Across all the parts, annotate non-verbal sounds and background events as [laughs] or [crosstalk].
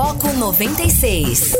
Foco 96.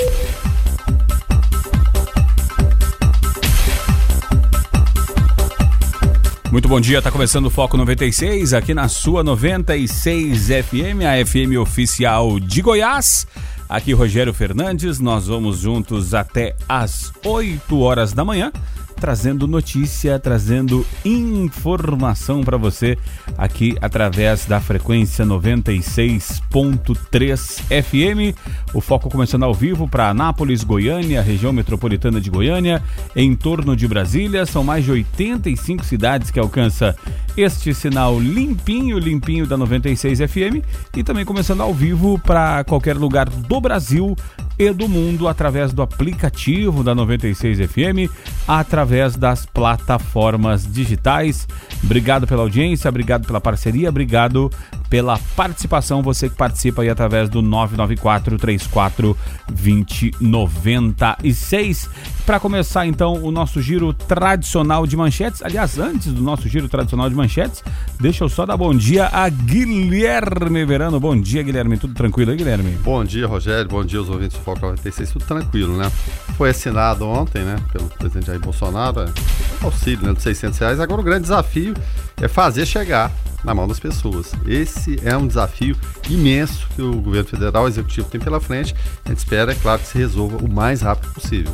Muito bom dia, tá começando o Foco 96 aqui na sua 96 FM, a FM oficial de Goiás. Aqui Rogério Fernandes, nós vamos juntos até às 8 horas da manhã trazendo notícia, trazendo informação para você aqui através da frequência 96.3 FM. O foco começando ao vivo para Anápolis, Goiânia, região metropolitana de Goiânia, em torno de Brasília. São mais de 85 cidades que alcança este sinal limpinho, limpinho da 96 FM e também começando ao vivo para qualquer lugar do Brasil e do mundo através do aplicativo da 96 FM, através das plataformas digitais. Obrigado pela audiência, obrigado pela parceria, obrigado pela participação, você que participa aí através do 994 34 2096. Para começar então o nosso giro tradicional de manchetes, aliás, antes do nosso giro tradicional de manchetes, deixa eu só dar bom dia a Guilherme Verano. Bom dia, Guilherme, tudo tranquilo aí, Guilherme? Bom dia, Rogério, bom dia aos ouvintes do Foco 96, tudo tranquilo, né? Foi assinado ontem, né, pelo presidente Jair Bolsonaro, é, auxílio né, de 600 reais, agora o grande desafio é fazer chegar na mão das pessoas. Esse é um desafio imenso que o governo federal, o executivo tem pela frente. A gente espera, é claro, que se resolva o mais rápido possível.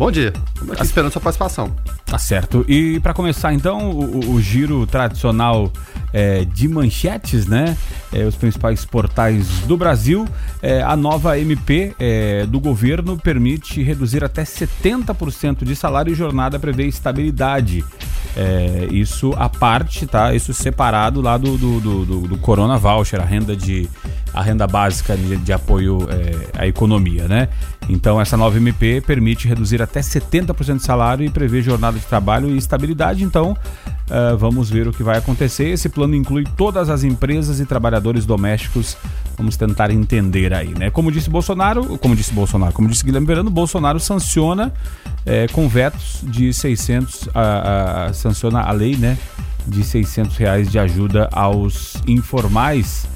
Bom dia, estamos aqui esperando sua participação. Tá certo. E para começar então o, o giro tradicional é, de manchetes, né? É, os principais portais do Brasil, é, a nova MP é, do governo permite reduzir até 70% de salário e jornada prevê estabilidade. É, isso a parte, tá? Isso separado lá do, do, do, do Corona Voucher, a renda de a renda básica de, de apoio é, à economia, né? Então essa nova MP permite reduzir até 70% de salário e prevê jornada de trabalho e estabilidade. Então uh, vamos ver o que vai acontecer. Esse plano inclui todas as empresas e trabalhadores domésticos. Vamos tentar entender aí, né? Como disse Bolsonaro, como disse Bolsonaro, como disse Guilherme Verano, Bolsonaro sanciona é, com vetos de 600, a, a, sanciona a lei, né? De 600 reais de ajuda aos informais.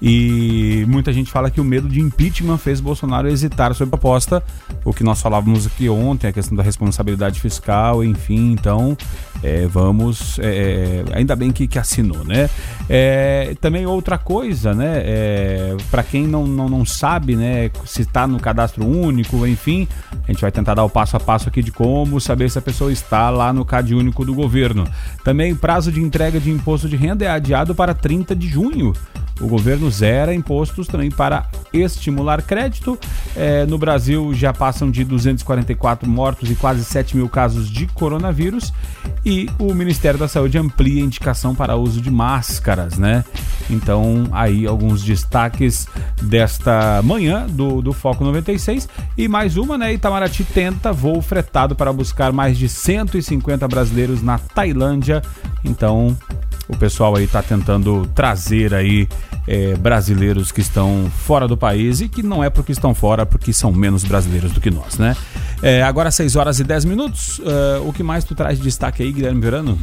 E muita gente fala que o medo de impeachment fez Bolsonaro hesitar sobre a proposta, o que nós falávamos aqui ontem, a questão da responsabilidade fiscal, enfim, então é, vamos. É, é ainda bem que, que assinou, né? É, também outra coisa, né? É, Para quem não, não, não sabe, né, se está no cadastro único, enfim, a gente vai tentar dar o passo a passo aqui de como saber se a pessoa está lá no CAD único do governo. Também prazo de entrega de imposto de renda é adiado para 30 de junho. O governo zera impostos também para estimular crédito. É, no Brasil já passam de 244 mortos e quase 7 mil casos de coronavírus. E o Ministério da Saúde amplia a indicação para uso de máscaras, né? Então, aí alguns destaques desta manhã do, do Foco 96. E mais uma, né? Itamaraty tenta voo fretado para buscar mais de 150 brasileiros na Tailândia. Então, o pessoal aí está tentando trazer aí é, brasileiros que estão fora do país e que não é porque estão fora, porque são menos brasileiros do que nós, né? É, agora 6 horas e 10 minutos. Uh, o que mais tu traz de destaque aí, Guilherme Verano?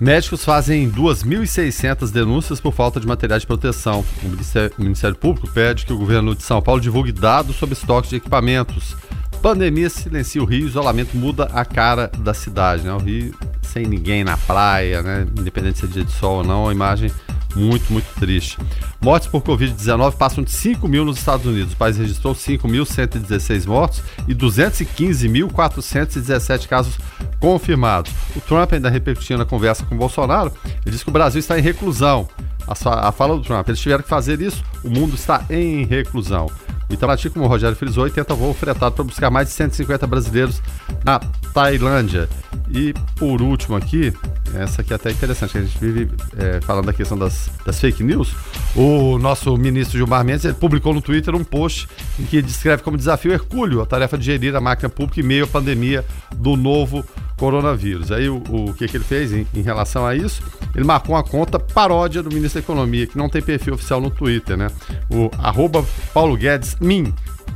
Médicos fazem 2.600 denúncias por falta de materiais de proteção. O Ministério, o Ministério Público pede que o governo de São Paulo divulgue dados sobre estoques de equipamentos. Pandemia silencia o Rio, isolamento muda a cara da cidade, né? O Rio sem ninguém na praia, né? Independente se é dia de sol ou não, a imagem muito, muito triste. Mortes por Covid-19 passam de 5 mil nos Estados Unidos. O país registrou 5.116 mortos e 215.417 casos confirmados. O Trump ainda repercutiu na conversa com o Bolsonaro. Ele disse que o Brasil está em reclusão. A, fala do Trump, eles tiveram que fazer isso, o mundo está em reclusão. Itamaraty, como o Rogério frisou, tenta voo fretado para buscar mais de 150 brasileiros na Tailândia. E por último aqui, essa aqui é até interessante, a gente vive é, falando da questão das, das, fake news. O nosso ministro Gilmar Mendes ele publicou no Twitter um post em que descreve como desafio hercúleo a tarefa de gerir a máquina pública em meio à pandemia do novo coronavírus. Aí o, o que, que ele fez em, em, relação a isso? Ele marcou uma conta paródia do ministro da Economia, que não tem perfil oficial no Twitter, né? O arroba Paulo Guedes Min.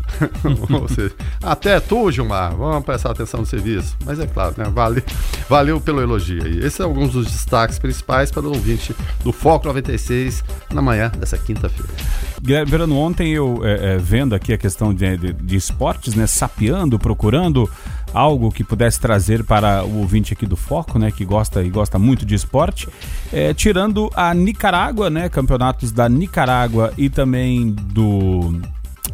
[laughs] Ou seja, até tu, Gilmar, vamos prestar atenção no serviço. Mas é claro, né? Vale, valeu pelo elogio aí. Esses são alguns dos destaques principais para o ouvinte do Foco 96 na manhã dessa quinta-feira. Verano, ontem eu é, é, vendo aqui a questão de, de, de esportes, né? Sapeando, procurando algo que pudesse trazer para o ouvinte aqui do Foco, né, que gosta e gosta muito de esporte, é, tirando a Nicarágua, né, campeonatos da Nicarágua e também do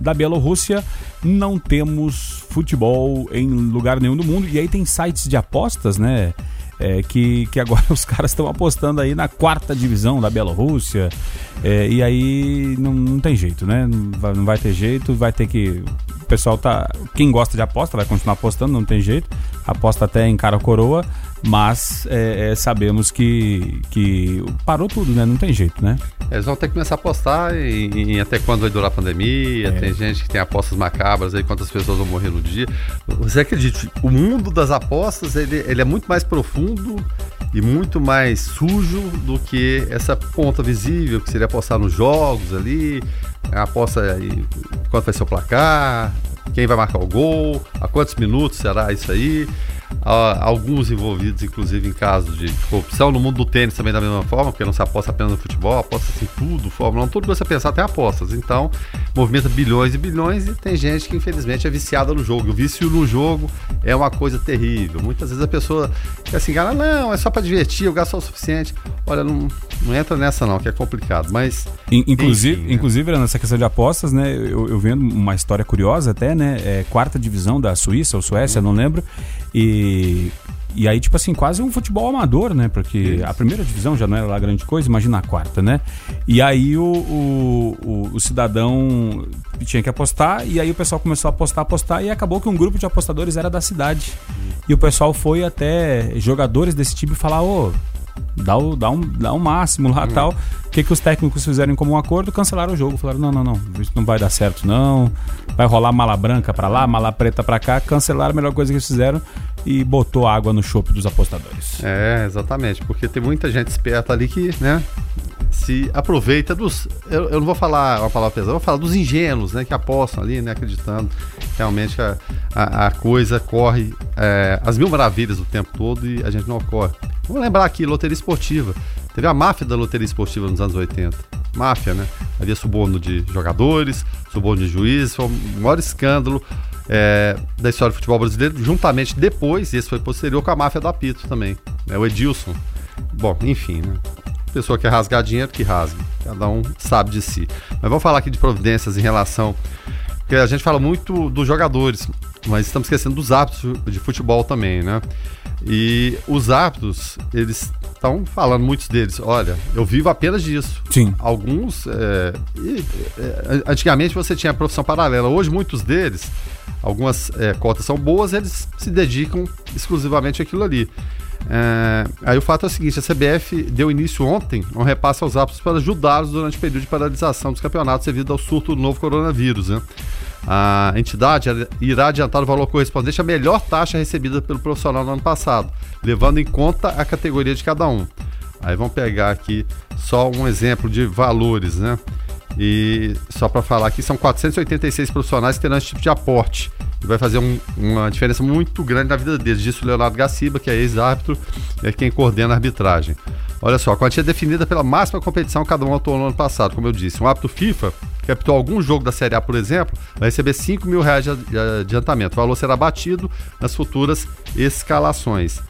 da Bielorrússia, não temos futebol em lugar nenhum do mundo. E aí tem sites de apostas, né? É, que, que agora [laughs] os caras estão apostando aí na quarta divisão da Bielorrússia. É, e aí não, não tem jeito, né? Não vai, não vai ter jeito, vai ter que. O pessoal tá. Quem gosta de aposta vai continuar apostando, não tem jeito. Aposta até em cara coroa mas é, é, sabemos que, que parou tudo, né? Não tem jeito, né? Eles vão ter que começar a apostar em, em até quando vai durar a pandemia. É. Tem gente que tem apostas macabras aí, quantas pessoas vão morrer no dia. Você acredita, o mundo das apostas ele, ele é muito mais profundo e muito mais sujo do que essa ponta visível, que seria apostar nos jogos ali, aposta quanto vai ser o placar, quem vai marcar o gol, a quantos minutos será isso aí alguns envolvidos, inclusive, em casos de corrupção. No mundo do tênis também da mesma forma, porque não se aposta apenas no futebol, aposta-se em tudo, Fórmula 1, tudo que você pensar até apostas. Então, movimenta bilhões e bilhões e tem gente que, infelizmente, é viciada no jogo. O vício no jogo é uma coisa terrível. Muitas vezes a pessoa quer assim, cara, não, é só para divertir, eu gasto o suficiente. Olha, não, não entra nessa não, que é complicado, mas... Inclusive, enfim, né? inclusive nessa questão de apostas, né, eu, eu vendo uma história curiosa até, né, é, quarta divisão da Suíça ou Suécia, não lembro, e, e aí, tipo assim, quase um futebol amador, né? Porque Isso. a primeira divisão já não era lá grande coisa, imagina a quarta, né? E aí o, o, o, o, cidadão tinha que apostar, e aí o pessoal começou a apostar, apostar, e acabou que um grupo de apostadores era da cidade. E o pessoal foi até jogadores desse time falar, ô. Oh, dá o, dá um, dá um máximo lá e tal. O que, que os técnicos fizeram em comum acordo? Cancelaram o jogo. Falaram: não, não, não, isso não vai dar certo, não. Vai rolar mala branca pra lá, mala preta pra cá. Cancelaram a melhor coisa que eles fizeram e botou água no chope dos apostadores. É, exatamente, porque tem muita gente esperta ali que, né, se aproveita dos. Eu, eu não vou falar uma palavra pesada, eu vou falar dos ingênuos, né, que apostam ali, né, acreditando realmente a, a, a coisa corre é, as mil maravilhas o tempo todo e a gente não ocorre. Vamos lembrar aqui, loteria esportiva. Teve a máfia da loteria esportiva nos anos 80. Máfia, né? Havia suborno de jogadores, suborno de juízes, foi o maior escândalo é, da história do futebol brasileiro, juntamente depois, esse foi posterior, com a máfia do apito também. Né? O Edilson. Bom, enfim, né? Pessoa que rasgar dinheiro, que rasgue. Cada um sabe de si. Mas vamos falar aqui de providências em relação. Porque a gente fala muito dos jogadores, mas estamos esquecendo dos hábitos de futebol também, né? E os hábitos, eles estão falando, muitos deles, olha, eu vivo apenas disso. Sim. Alguns, é, e, é, antigamente você tinha a profissão paralela, hoje muitos deles, algumas é, cotas são boas, eles se dedicam exclusivamente àquilo ali. É, aí o fato é o seguinte: a CBF deu início ontem a um repasse aos hábitos para ajudá-los durante o período de paralisação dos campeonatos devido ao surto do novo coronavírus. Né? A entidade irá adiantar o valor correspondente à melhor taxa recebida pelo profissional no ano passado, levando em conta a categoria de cada um. Aí vamos pegar aqui só um exemplo de valores, né? E só para falar aqui, são 486 profissionais que terão esse tipo de aporte. E vai fazer um, uma diferença muito grande na vida deles. Disse o Leonardo Gaciba, que é ex-árbitro, é quem coordena a arbitragem. Olha só, a quantia definida pela máxima competição cada um atuou no ano passado, como eu disse. Um árbitro FIFA que apitou algum jogo da Série A, por exemplo, vai receber 5 mil reais de adiantamento. O valor será batido nas futuras escalações.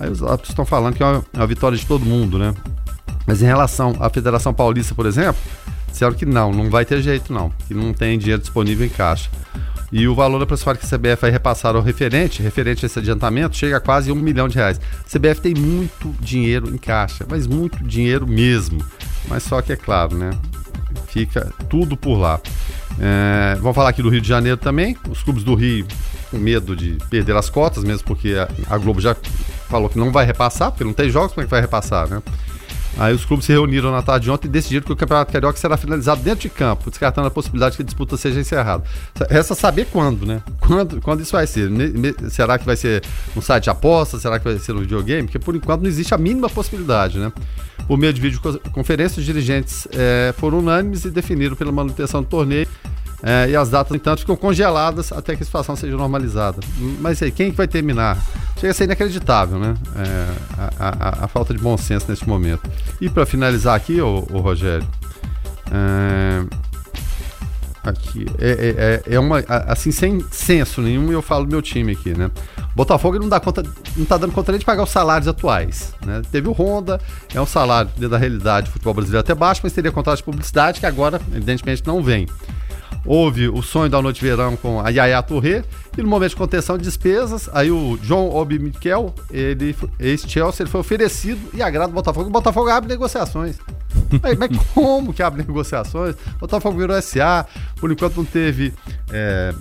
Aí os árbitros estão falando que é uma, é uma vitória de todo mundo, né? Mas em relação à Federação Paulista, por exemplo, disseram que não, não vai ter jeito não, que não tem dinheiro disponível em caixa. E o valor aproximado que a CBF vai repassar ao referente, referente a esse adiantamento, chega a quase um milhão de reais. A CBF tem muito dinheiro em caixa, mas muito dinheiro mesmo. Mas só que é claro, né? Fica tudo por lá. É, vamos falar aqui do Rio de Janeiro também. Os clubes do Rio com medo de perder as cotas, mesmo porque a, a Globo já falou que não vai repassar, porque não tem jogos, como é que vai repassar, né? Aí os clubes se reuniram na tarde de ontem e decidiram que o Campeonato Carioca será finalizado dentro de campo, descartando a possibilidade que a disputa seja encerrada. Resta saber quando, né? Quando, quando isso vai ser? Será que vai ser um site de apostas? Será que vai ser um videogame? Porque por enquanto não existe a mínima possibilidade, né? Por meio de videoconferência, os dirigentes é, foram unânimes e definiram pela manutenção do torneio É, e as datas, no entanto, ficam congeladas até que a situação seja normalizada. Mas aí, quem que vai terminar? Chega a ser inacreditável, né? É, a, a, a, falta de bom senso nesse momento. E para finalizar aqui, o Rogério, é, aqui é, é, é, uma assim sem senso nenhum eu falo do meu time aqui, né? Botafogo não dá conta, não tá dando conta nem de pagar os salários atuais, né? Teve o Honda, é um salário dentro da realidade do futebol brasileiro até baixo, mas teria contrato de publicidade que agora evidentemente não vem houve o sonho da noite de verão com a Yaya Touré, e no momento de contenção de despesas, aí o John Obi Mikel, ele, ex-Chelsea, ele foi oferecido e agrada o Botafogo. O Botafogo abre negociações. [laughs] mas, mas, como que abre negociações? O Botafogo virou SA, por enquanto não teve é,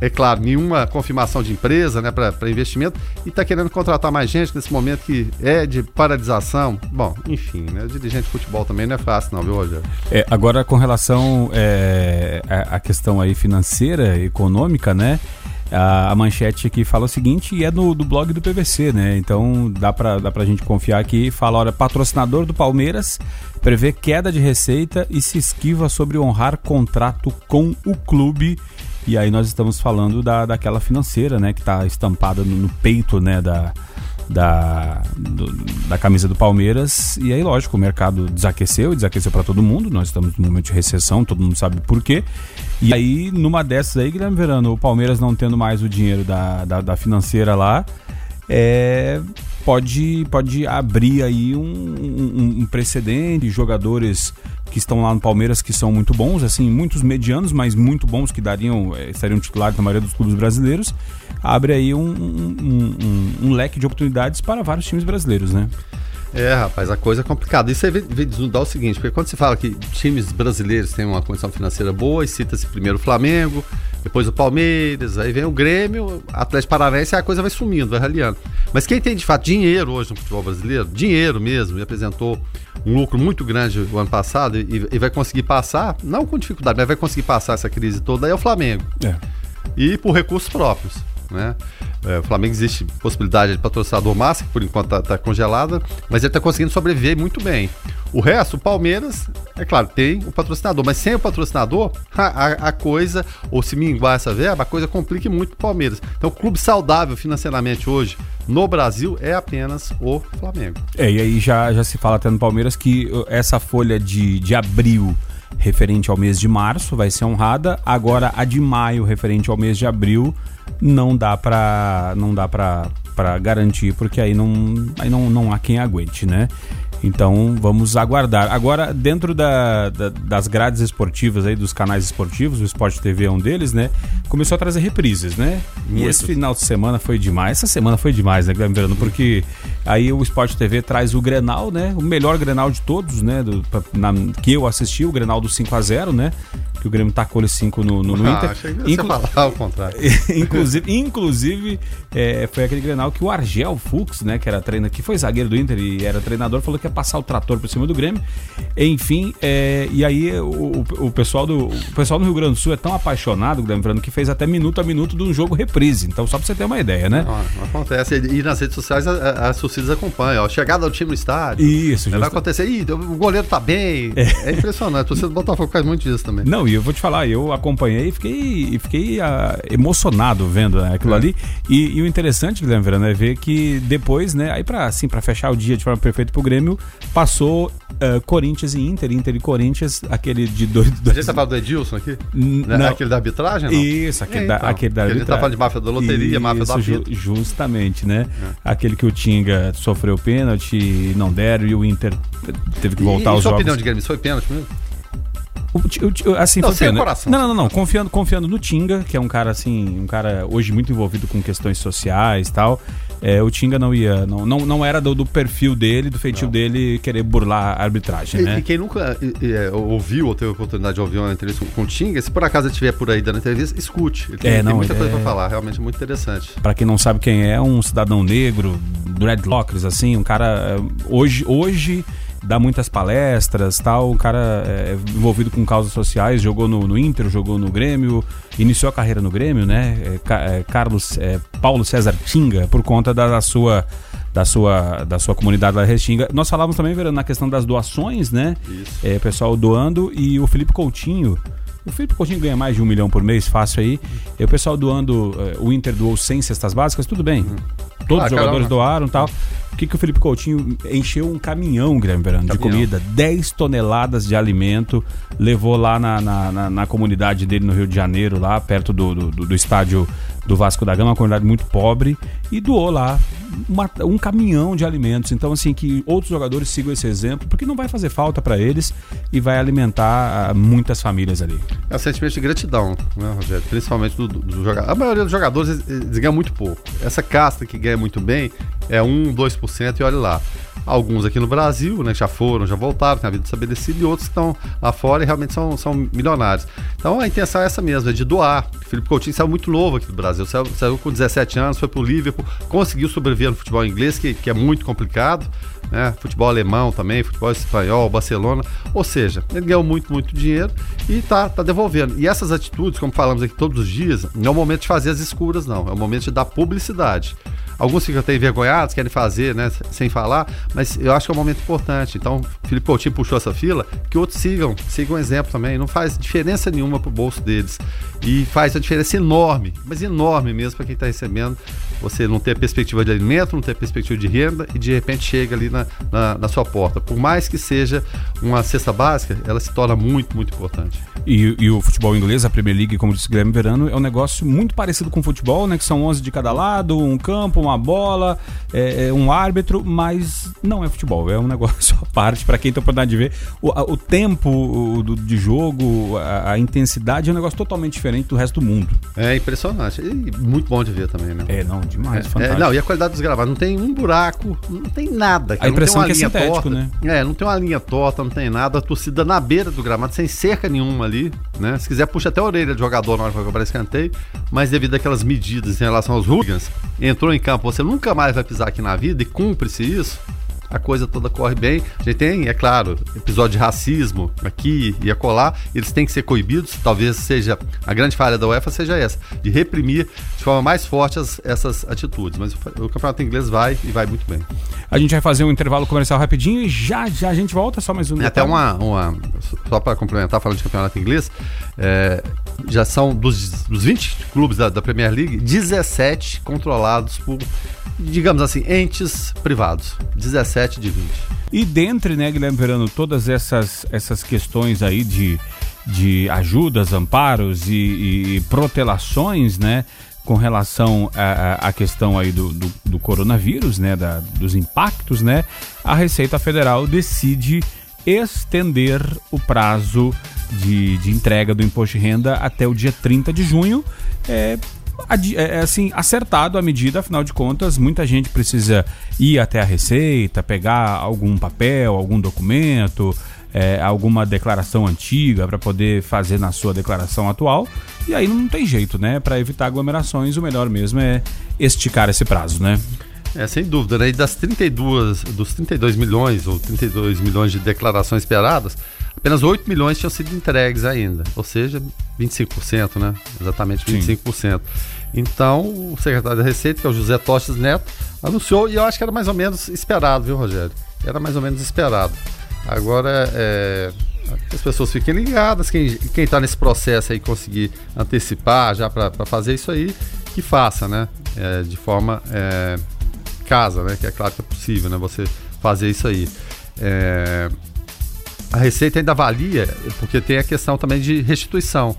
é claro, nenhuma confirmação de empresa né, para investimento e está querendo contratar mais gente nesse momento que é de paralisação. Bom, enfim, né, dirigente de futebol também não é fácil, não, viu, Rogério? É, agora, com relação é, à questão aí financeira, econômica, né? A, a, manchete aqui fala o seguinte, e é no, do blog do PVC, né? Então dá pra, dá pra gente confiar aqui. Fala, olha, patrocinador do Palmeiras prevê queda de receita e se esquiva sobre honrar contrato com o clube e aí nós estamos falando da, daquela financeira, né, que está estampada no, no, peito, né, da, da, do, da camisa do Palmeiras. E aí, lógico, o mercado desaqueceu, desaqueceu para todo mundo. Nós estamos num momento de recessão, todo mundo sabe por quê. E aí, numa dessas aí, Guilherme Verano, o Palmeiras não tendo mais o dinheiro da, da, da financeira lá, é, pode, pode abrir aí um, um, um precedente, jogadores que estão lá no Palmeiras que são muito bons, assim, muitos medianos, mas muito bons que dariam, é, estariam titulares na maioria dos clubes brasileiros, abre aí um, um, um, um leque de oportunidades para vários times brasileiros, né? É, rapaz, a coisa é complicada. Isso aí vem desnudar o seguinte, porque quando se fala que times brasileiros têm uma condição financeira boa, e cita-se primeiro o Flamengo, depois o Palmeiras, aí vem o Grêmio, Atlético Paranaense, aí a coisa vai sumindo, vai raliando. Mas quem tem de fato dinheiro hoje no futebol brasileiro, dinheiro mesmo, e apresentou um lucro muito grande o ano passado e, e vai conseguir passar, não com dificuldade, mas vai conseguir passar essa crise toda, aí é o Flamengo. É. E por recursos próprios. Né? É, o Flamengo existe possibilidade de patrocinador massa, que por enquanto está tá congelada, mas ele está conseguindo sobreviver muito bem. O resto, o Palmeiras, é claro, tem o patrocinador, mas sem o patrocinador, [laughs] a, a, coisa, ou se minguar essa verba, a coisa complica muito o Palmeiras. Então, o clube saudável financeiramente hoje no Brasil é apenas o Flamengo. É, e aí já, já se fala até no Palmeiras que uh, essa folha de, de abril referente ao mês de março vai ser honrada, agora a de maio referente ao mês de abril não dá para não dá para garantir porque aí não aí não, não há quem aguente, né? Então vamos aguardar. Agora, dentro da, da, das grades esportivas aí, dos canais esportivos, o Sport TV é um deles, né? Começou a trazer reprises, né? Muito. E esse final de semana foi demais. Essa semana foi demais, né, Guilherme Verano? Porque aí o Sport TV traz o Grenal, né? O melhor Grenal de todos, né? Do, na, que eu assisti, o Grenal do 5 a 0 né? Que o Grêmio tacou ele 5 no, no, no ah, Inter. Achei que Inclu falar o contrário. [laughs] inclusive, inclusive é, foi aquele Grenal que o Argel Fux, né? Que era treinador, que foi zagueiro do Inter e era treinador, falou que ia passar o trator por cima do Grêmio. Enfim, é, e aí o, o, pessoal do, o pessoal do Rio Grande do Sul é tão apaixonado, lembrando, que fez até minuto a minuto de um jogo reprise. Então, só pra você ter uma ideia, né? Não, acontece. E nas redes sociais as torcidas acompanham. A chegada do time no estádio. Isso, Vai acontecer. Ih, o goleiro tá bem. É, é impressionante. A torcida do Botafogo faz muito disso também. Não, e eu vou te falar, eu acompanhei e fiquei, fiquei uh, emocionado vendo né, aquilo é. ali. E, e, o interessante, Guilherme Verano, é ver que depois, né, aí pra, assim, pra fechar o dia de forma perfeita pro Grêmio, passou uh, Corinthians e Inter, Inter e Corinthians, aquele de dois. dois... A gente tá falando do Edilson aqui? Não. Né, aquele da arbitragem? Não? Isso, aquele, é, da, então, aquele da arbitragem. Ele tá falando de máfia da loteria, Isso, máfia da ju Justamente, né? É. Aquele que o Tinga sofreu pênalti, não deram, e o Inter teve que voltar e, aos e sua jogos. opinião de Grêmio, foi pênalti mesmo? O, o, assim, não, pena. Coração, não, não, não, não, Confiando, confiando no Tinga, que é um cara assim, um cara hoje muito envolvido com questões sociais e tal. É, o Tinga não ia, não, não, não era do, do perfil dele, do feitio não. dele querer burlar a arbitragem, e, né? E quem nunca é, ouviu ou teve a oportunidade de ouvir uma entrevista com o Tinga, se por acaso estiver por aí dando entrevista, escute. Ele tem, é, não, tem muita coisa é... pra falar, realmente muito interessante. Para quem não sabe quem é, um cidadão negro, dreadlockers, assim, um cara é, hoje, hoje dá muitas palestras, tal. O cara é envolvido com causas sociais, jogou no, no, Inter, jogou no Grêmio, iniciou a carreira no Grêmio, né? É, é, Carlos é, Paulo César Tinga, por conta da, da, sua da sua da sua comunidade lá Restinga. Nós falávamos também, Verano, na questão das doações, né? Isso. É, pessoal doando e o Felipe Coutinho O Felipe Coutinho ganha mais de um milhão por mês, fácil aí. E o pessoal doando, eh, o Inter doou 100 cestas básicas, tudo bem. Todos Ah, os jogadores caramba. doaram e tal. O que, que o Felipe Coutinho encheu um caminhão, Guilherme Verano, de comida, 10 toneladas de alimento, levou lá na, na, na- na comunidade dele no Rio de Janeiro, lá perto do, do, do- do estádio do Vasco da Gama, uma comunidade muito pobre, e doou lá uma- um caminhão de alimentos. Então, assim, que outros jogadores sigam esse exemplo, porque não vai fazer falta para eles e vai alimentar ah, muitas famílias ali. É um sentimento de gratidão, né, Rogério? Principalmente do, do, do jogador. A maioria dos jogadores eles, eles ganham muito pouco. Essa casta que ganha muito bem é 1, 2% e olha lá. Alguns aqui no Brasil, né, já foram, já voltaram, têm a vida estabelecida, e outros estão lá fora e realmente são, são milionários. Então a intenção é essa mesmo, é de doar. O Felipe Coutinho saiu muito novo aqui do Brasil, saiu, saiu com 17 anos, foi pro Liverpool, conseguiu sobreviver no futebol inglês, que, que é muito complicado, né? Futebol alemão também, futebol espanhol, Barcelona. Ou seja, ele ganhou muito, muito dinheiro e tá, tá devolvendo. E essas atitudes, como falamos aqui todos os dias, não é o momento de fazer as escuras, não. É o momento de dar publicidade. Alguns ficam até envergonhados, querem fazer, né, sem falar, mas eu acho que é um momento importante. Então, Felipe Coutinho puxou essa fila, que outros sigam, sigam o exemplo também. Não faz diferença nenhuma pro bolso deles. E faz uma diferença enorme, mas enorme mesmo para quem está recebendo. Você não ter perspectiva de alimento, não ter perspectiva de renda e de repente chega ali na, na, na sua porta. Por mais que seja uma cesta básica, ela se torna muito, muito importante. E, e o futebol inglês, a Premier League, como disse Guilherme Verano, é um negócio muito parecido com o futebol, né? Que são 11 de cada lado, um campo, uma bola, é, é, um árbitro, mas não é futebol, é um [laughs] negócio à parte. Para quem tem a oportunidade de ver, o, a- o tempo o, do- de jogo, a, a intensidade é um negócio totalmente diferente do resto do mundo. É impressionante. E muito bom de ver também, né? É, não, demais, É, fantástico. não, e a qualidade dos gravados, não tem um buraco, não tem nada. cara, A impressão não tem que é uma linha sintético, torta. né? É, não tem uma linha torta, não tem nada. A torcida na beira do gramado, sem cerca nenhuma ali, né? Se quiser, puxa até a orelha do jogador na hora que vai cobrar escanteio. Mas devido àquelas medidas em relação aos hooligans, entrou em campo, você nunca mais vai pisar aqui na vida e cumpre-se isso. A coisa toda corre bem. A gente tem, é claro, episódio de racismo aqui e acolá. Eles têm que ser coibidos. Talvez seja a grande falha da UEFA seja essa, de reprimir de forma mais forte as- essas atitudes. Mas o, o campeonato inglês vai e vai muito bem. A gente vai fazer um intervalo comercial rapidinho e já já a gente volta, só mais um É até uma, uma só para complementar, falando de campeonato inglês, é, já são dos, dos 20 clubes da, da Premier League, 17 controlados por, digamos assim, entes privados. 17 de 20. E dentre, né, Guilherme Verano, todas essas, essas questões aí de, de ajudas, amparos e, e protelações, né, com relação à questão aí do, do, do coronavírus, né, da, dos impactos, né, a Receita Federal decide estender o prazo de, de entrega do imposto de renda até o dia 30 de junho. É, é, é, assim, acertado a medida, afinal de contas, muita gente precisa ir até a Receita, pegar algum papel, algum documento, é, alguma declaração antiga para poder fazer na sua declaração atual. E aí não tem jeito, né? Para evitar aglomerações, o melhor mesmo é esticar esse prazo, né? É, sem dúvida, né? E das 32, dos 32 milhões ou 32 milhões de declarações esperadas, apenas 8 milhões tinham sido entregues ainda, ou seja, 25%, né? Exatamente 25%. Então, o secretário da Receita, que é o José Toches Neto, anunciou, e eu acho que era mais ou menos esperado, viu, Rogério? Era mais ou menos esperado. Agora, é, as pessoas fiquem ligadas, quem, quem está nesse processo aí conseguir antecipar já para fazer isso aí, que faça, né? É, de forma é, casa, né? Que é claro que é possível, né? Você fazer isso aí. É, a Receita ainda avalia, porque tem a questão também de restituição.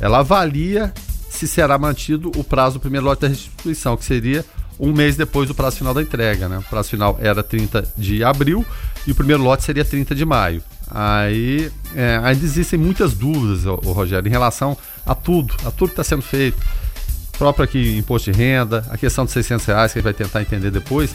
Ela avalia se será mantido o prazo do primeiro lote da restituição, que seria um mês depois do prazo final da entrega. Né? O prazo final era 30 de abril e o primeiro lote seria 30 de maio. Aí é, ainda existem muitas dúvidas, ô, Rogério, em relação a tudo, a tudo que está sendo feito. Próprio aqui imposto de renda, a questão dos 600 reais, que a gente vai tentar entender depois,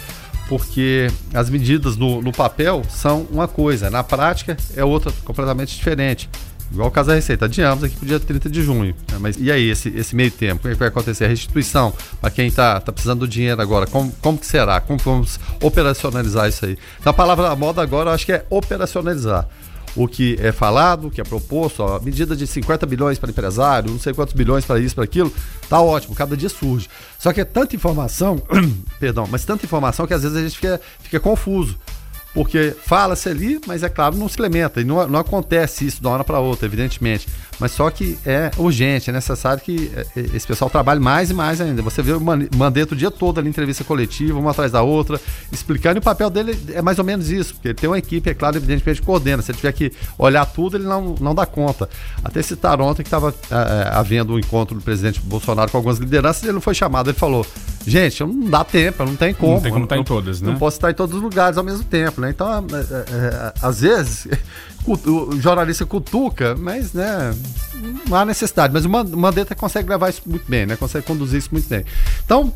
porque as medidas no, no papel são uma coisa, na prática é outra completamente diferente. Igual o caso da Receita, adiamos aqui para o dia 30 de junho. né? Mas e aí, esse, esse meio tempo? Como é que vai acontecer? A restituição para quem está tá precisando do dinheiro agora, como, como que será? Como vamos operacionalizar isso aí? Então, a palavra da moda agora eu acho que é operacionalizar. O que é falado, o que é proposto, ó, medida de 50 bilhões para empresário, não sei quantos bilhões para isso, para aquilo, tá ótimo, cada dia surge. Só que é tanta informação, [clears throat] perdão, mas tanta informação que às vezes a gente fica, fica confuso. Porque fala-se ali, mas é claro, não se implementa. E não, não acontece isso de uma hora para outra, evidentemente. Mas só que é urgente, é necessário que é, é, esse pessoal trabalhe mais e mais ainda. Você vê o Mandetta o dia todo ali, entrevista coletiva, uma atrás da outra, explicando, e o papel dele é mais ou menos isso, porque ele tem uma equipe, é claro, evidentemente coordena. Se ele tiver que olhar tudo, ele não, não dá conta. Até citaram ontem que estava é, é, havendo um encontro do presidente Bolsonaro com algumas lideranças, ele não foi chamado, ele falou: gente, não dá tempo, não tem como. Não tem como estar tá em todas, né? Não posso estar em todos os lugares ao mesmo tempo, né? Então, é, é, às vezes o jornalista cutuca, mas né, não há necessidade. Mas o Mandetta consegue levar isso muito bem, né? Consegue conduzir isso muito bem. Então,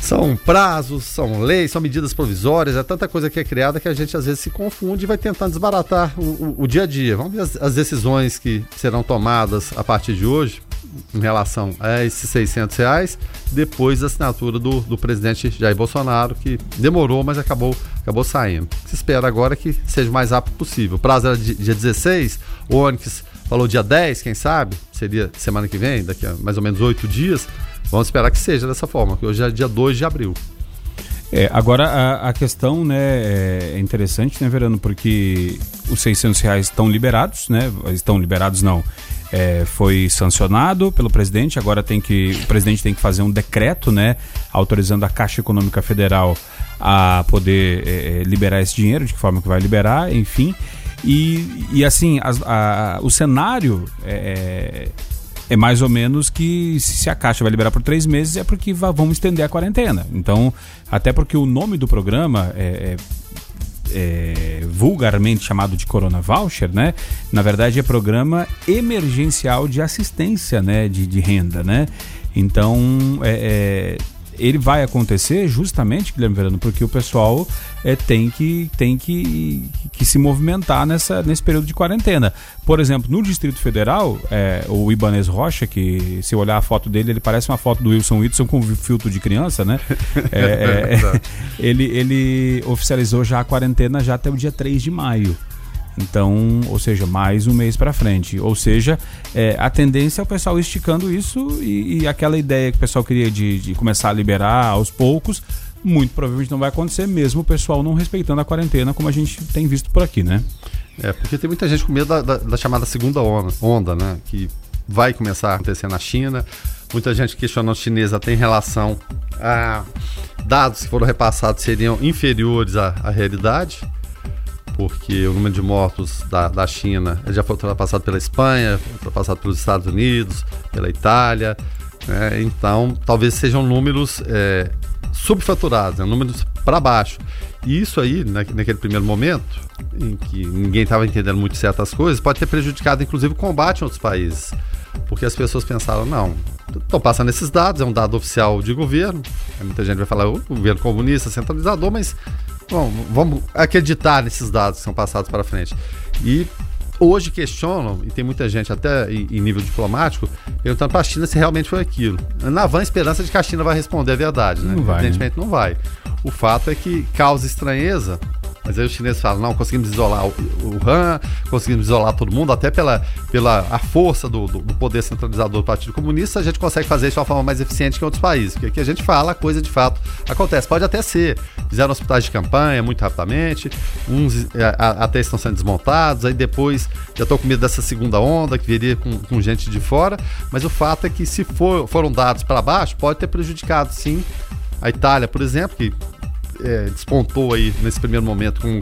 são prazos, são leis, são medidas provisórias, é tanta coisa que é criada que a gente às vezes se confunde e vai tentando desbaratar o, o, o dia a dia. Vamos ver as, as, decisões que serão tomadas a partir de hoje em relação a esses 600 reais, depois da assinatura do, do presidente Jair Bolsonaro, que demorou, mas acabou, acabou saindo. Se espera agora é que seja o mais rápido possível. O prazo era dia 16, o Onyx falou dia 10, quem sabe? Seria semana que vem, daqui a mais ou menos oito dias. Vamos esperar que seja dessa forma, que hoje é dia 2 de abril. É, agora a, a, questão né, é interessante, né, Verano? Porque os 600 reais estão liberados, né? Estão liberados, não. É, foi sancionado pelo presidente, agora tem que o presidente tem que fazer um decreto, né, autorizando a Caixa Econômica Federal a poder é, é liberar esse dinheiro, de que forma que vai liberar, enfim. E, e assim, a, a, o cenário é, é mais ou menos que se a Caixa vai liberar por três meses é porque vamos estender a quarentena. Então, até porque o nome do programa é, é, é, vulgarmente chamado de Corona Voucher, né? Na verdade é programa emergencial de assistência, né? De, de renda, né? Então, é, é ele vai acontecer justamente, Guilherme Verano, porque o pessoal é, tem, que, tem que, que se movimentar nessa, nesse período de quarentena. Por exemplo, no Distrito Federal, é, o Ibanez Rocha, que se olhar a foto dele, ele parece uma foto do Wilson Whitson com filtro de criança, né? [laughs] É, é, [laughs] ele, ele oficializou já a quarentena já até o dia 3 de maio. Então, ou seja, mais um mês para frente. Ou seja, é, a tendência é o pessoal esticando isso e, e aquela ideia que o pessoal queria de, de, começar a liberar aos poucos, muito provavelmente não vai acontecer, mesmo o pessoal não respeitando a quarentena, como a gente tem visto por aqui, né? É, porque tem muita gente com medo da, da, da chamada segunda onda, onda, né? Que vai começar a acontecer na China. Muita gente questionando os chineses até em relação a dados que foram repassados seriam inferiores à, à realidade porque o número de mortos da, da China já foi ultrapassado pela Espanha, foi ultrapassado pelos Estados Unidos, pela Itália. Né? Então, talvez sejam números é, subfaturados, né? números para baixo. E isso aí, na, naquele primeiro momento, em que ninguém estava entendendo muito certas coisas, pode ter prejudicado, inclusive, o combate em outros países. Porque as pessoas pensaram, não, estão passando esses dados, é um dado oficial de governo. Muita gente vai falar, o governo comunista, centralizador, mas Bom, vamos acreditar nesses dados que são passados para frente. E hoje questionam, e tem muita gente até em, nível diplomático, perguntando para a China se realmente foi aquilo. Na vã esperança de que a China vai responder a verdade, né? Não vai, Evidentemente né? não vai. O fato é que causa estranheza mas aí os chineses falam, não, conseguimos isolar o, Han, conseguimos isolar todo mundo, até pela, pela a força do, do, do, poder centralizador do Partido Comunista, a gente consegue fazer isso de uma forma mais eficiente que em outros países. Porque aqui a gente fala, a coisa de fato acontece. Pode até ser. Fizeram hospitais de campanha muito rapidamente, uns é, até estão sendo desmontados, aí depois já estou com medo dessa segunda onda que viria com, com gente de fora, mas o fato é que se for, foram dados para baixo, pode ter prejudicado sim a Itália, por exemplo, que é, despontou aí nesse primeiro momento com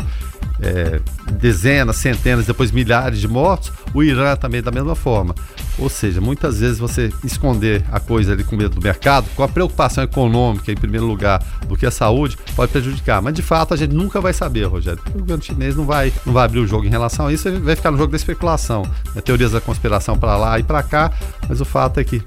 é, dezenas, centenas, depois milhares de mortos, o Irã também da mesma forma. Ou seja, muitas vezes você esconder a coisa ali com medo do mercado, com a preocupação econômica em primeiro lugar do que a saúde, pode prejudicar. Mas de fato a gente nunca vai saber, Rogério. O governo chinês não vai, não vai abrir o jogo em relação a isso, vai ficar no jogo da especulação. É, teorias da conspiração para lá e para cá, mas o fato é que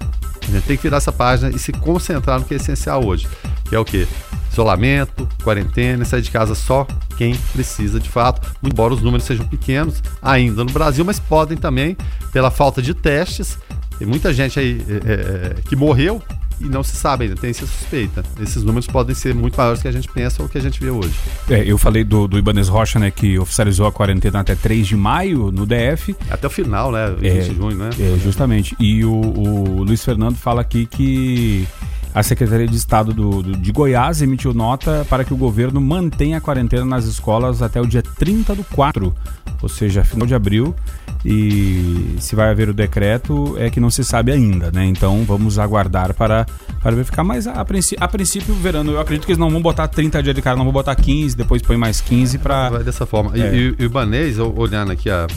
a gente tem que virar essa página e se concentrar no que é essencial hoje, que é o quê? Isolamento, quarentena, sair de casa só quem precisa de fato, embora os números sejam pequenos ainda no Brasil, mas podem também, pela falta de testes, tem muita gente aí é, que morreu e não se sabe ainda, tem essa suspeita. Esses números podem ser muito maiores que a gente pensa ou que a gente vê hoje. É, eu falei do, do Ibanez Rocha, né, que oficializou a quarentena até 3 de maio no DF. Até o final, né? 20 é, de junho, né? É, justamente. E o, o Luiz Fernando fala aqui que a Secretaria de Estado do, do, de Goiás emitiu nota para que o governo mantenha a quarentena nas escolas até o dia 30 do 4 ou seja, final de abril. E se vai haver o decreto é que não se sabe ainda, né? Então vamos aguardar para, para verificar. Mas a, princípio, a princípio, verano, eu acredito que eles não vão botar 30 dias de cara, não vão botar 15, depois põe mais 15 para. Vai dessa forma. É. E, e, o Ibanês, olhando aqui a,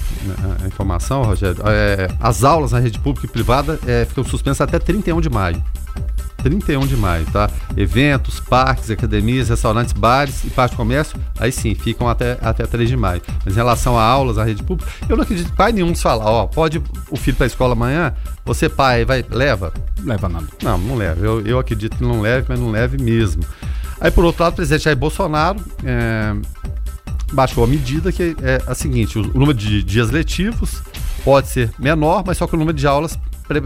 a informação, Rogério, é, as aulas na rede pública e privada é, ficam suspensas até 31 de maio. 31 de maio, tá? Eventos, parques, academias, restaurantes, bares e parte de comércio, aí sim, ficam até, até 3 de maio. Mas em relação a aulas na rede pública, eu não acredito que pai nenhum fala, ó, pode o filho para a escola amanhã, você pai, vai, leva? Leva nada. Não, não leva. Eu, eu acredito que não leve, mas não leve mesmo. Aí, por outro lado, o presidente Jair Bolsonaro é, baixou a medida que é a seguinte: o número de dias letivos pode ser menor, mas só que o número de aulas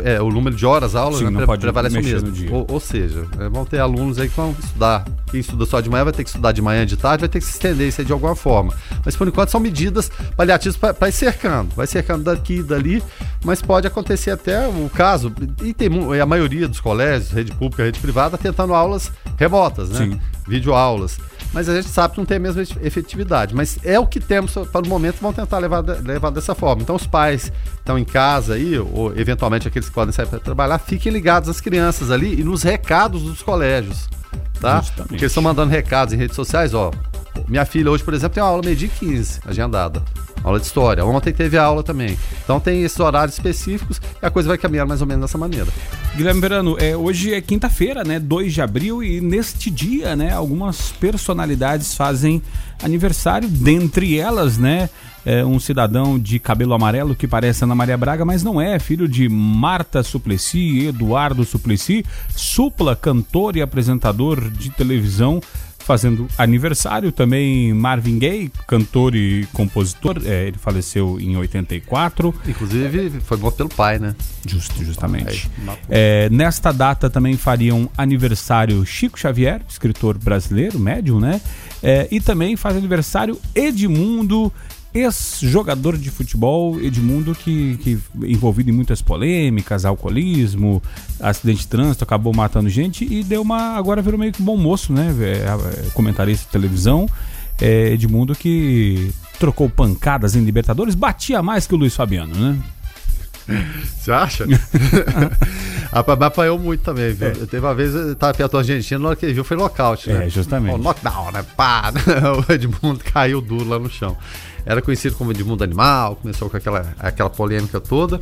é, o número de horas aulas Sim, né, pre prevalece o mesmo. Ou, ou seja, é, vão ter alunos aí que vão estudar. Quem estuda só de manhã vai ter que estudar de manhã de tarde, vai ter que se estender isso aí de alguma forma. Mas por enquanto são medidas paliativas para ir cercando. Vai cercando daqui e dali, mas pode acontecer até o caso. E tem a maioria dos colégios, rede pública, rede privada, tentando aulas remotas, né? Sim. Videoaulas. Mas a gente sabe que não tem a mesma efetividade. Mas é o que temos para o momento, vão tentar levar, levar dessa forma. Então os pais estão em casa aí, ou eventualmente aqueles que podem sair para trabalhar, fiquem ligados às crianças ali e nos recados dos colégios. Tá? Justamente. Porque eles estão mandando recados em redes sociais, ó. Minha filha hoje, por exemplo, tem uma aula meio-dia e 15, agendada. Aula de história. Ontem teve aula também. Então tem esses horários específicos e a coisa vai caminhar mais ou menos dessa maneira. Guilherme Verano, é, hoje é quinta-feira, né? 2 de abril, e neste dia, né, algumas personalidades fazem aniversário, dentre elas, né? é, um cidadão de cabelo amarelo que parece Ana Maria Braga, mas não é, filho de Marta Suplicy, Eduardo Suplicy, supla, cantor e apresentador de televisão, fazendo aniversário também Marvin Gaye, cantor e compositor, é, ele faleceu em 84. Inclusive, foi morto pelo pai, né? Justo, justamente. É, nesta data também fariam aniversário Chico Xavier, escritor brasileiro, médium, né? É, e também faz aniversário Edmundo, ex-jogador de futebol, Edmundo, que, que envolvido em muitas polêmicas, alcoolismo, acidente de trânsito, acabou matando gente e deu uma. Agora virou meio que bom moço, né? É, é, comentarista de televisão. É, Edmundo que trocou pancadas em Libertadores, batia mais que o Luiz Fabiano, né? Você acha? [laughs] apanhou muito também, viu? Teve uma vez, eu tava perto do Argentina, na hora que ele viu, foi nocaute, né? É, justamente. Knockdown, né? Pá! [laughs] o Edmundo caiu duro lá no chão. Era conhecido como Edmundo Animal, começou com aquela, aquela polêmica toda.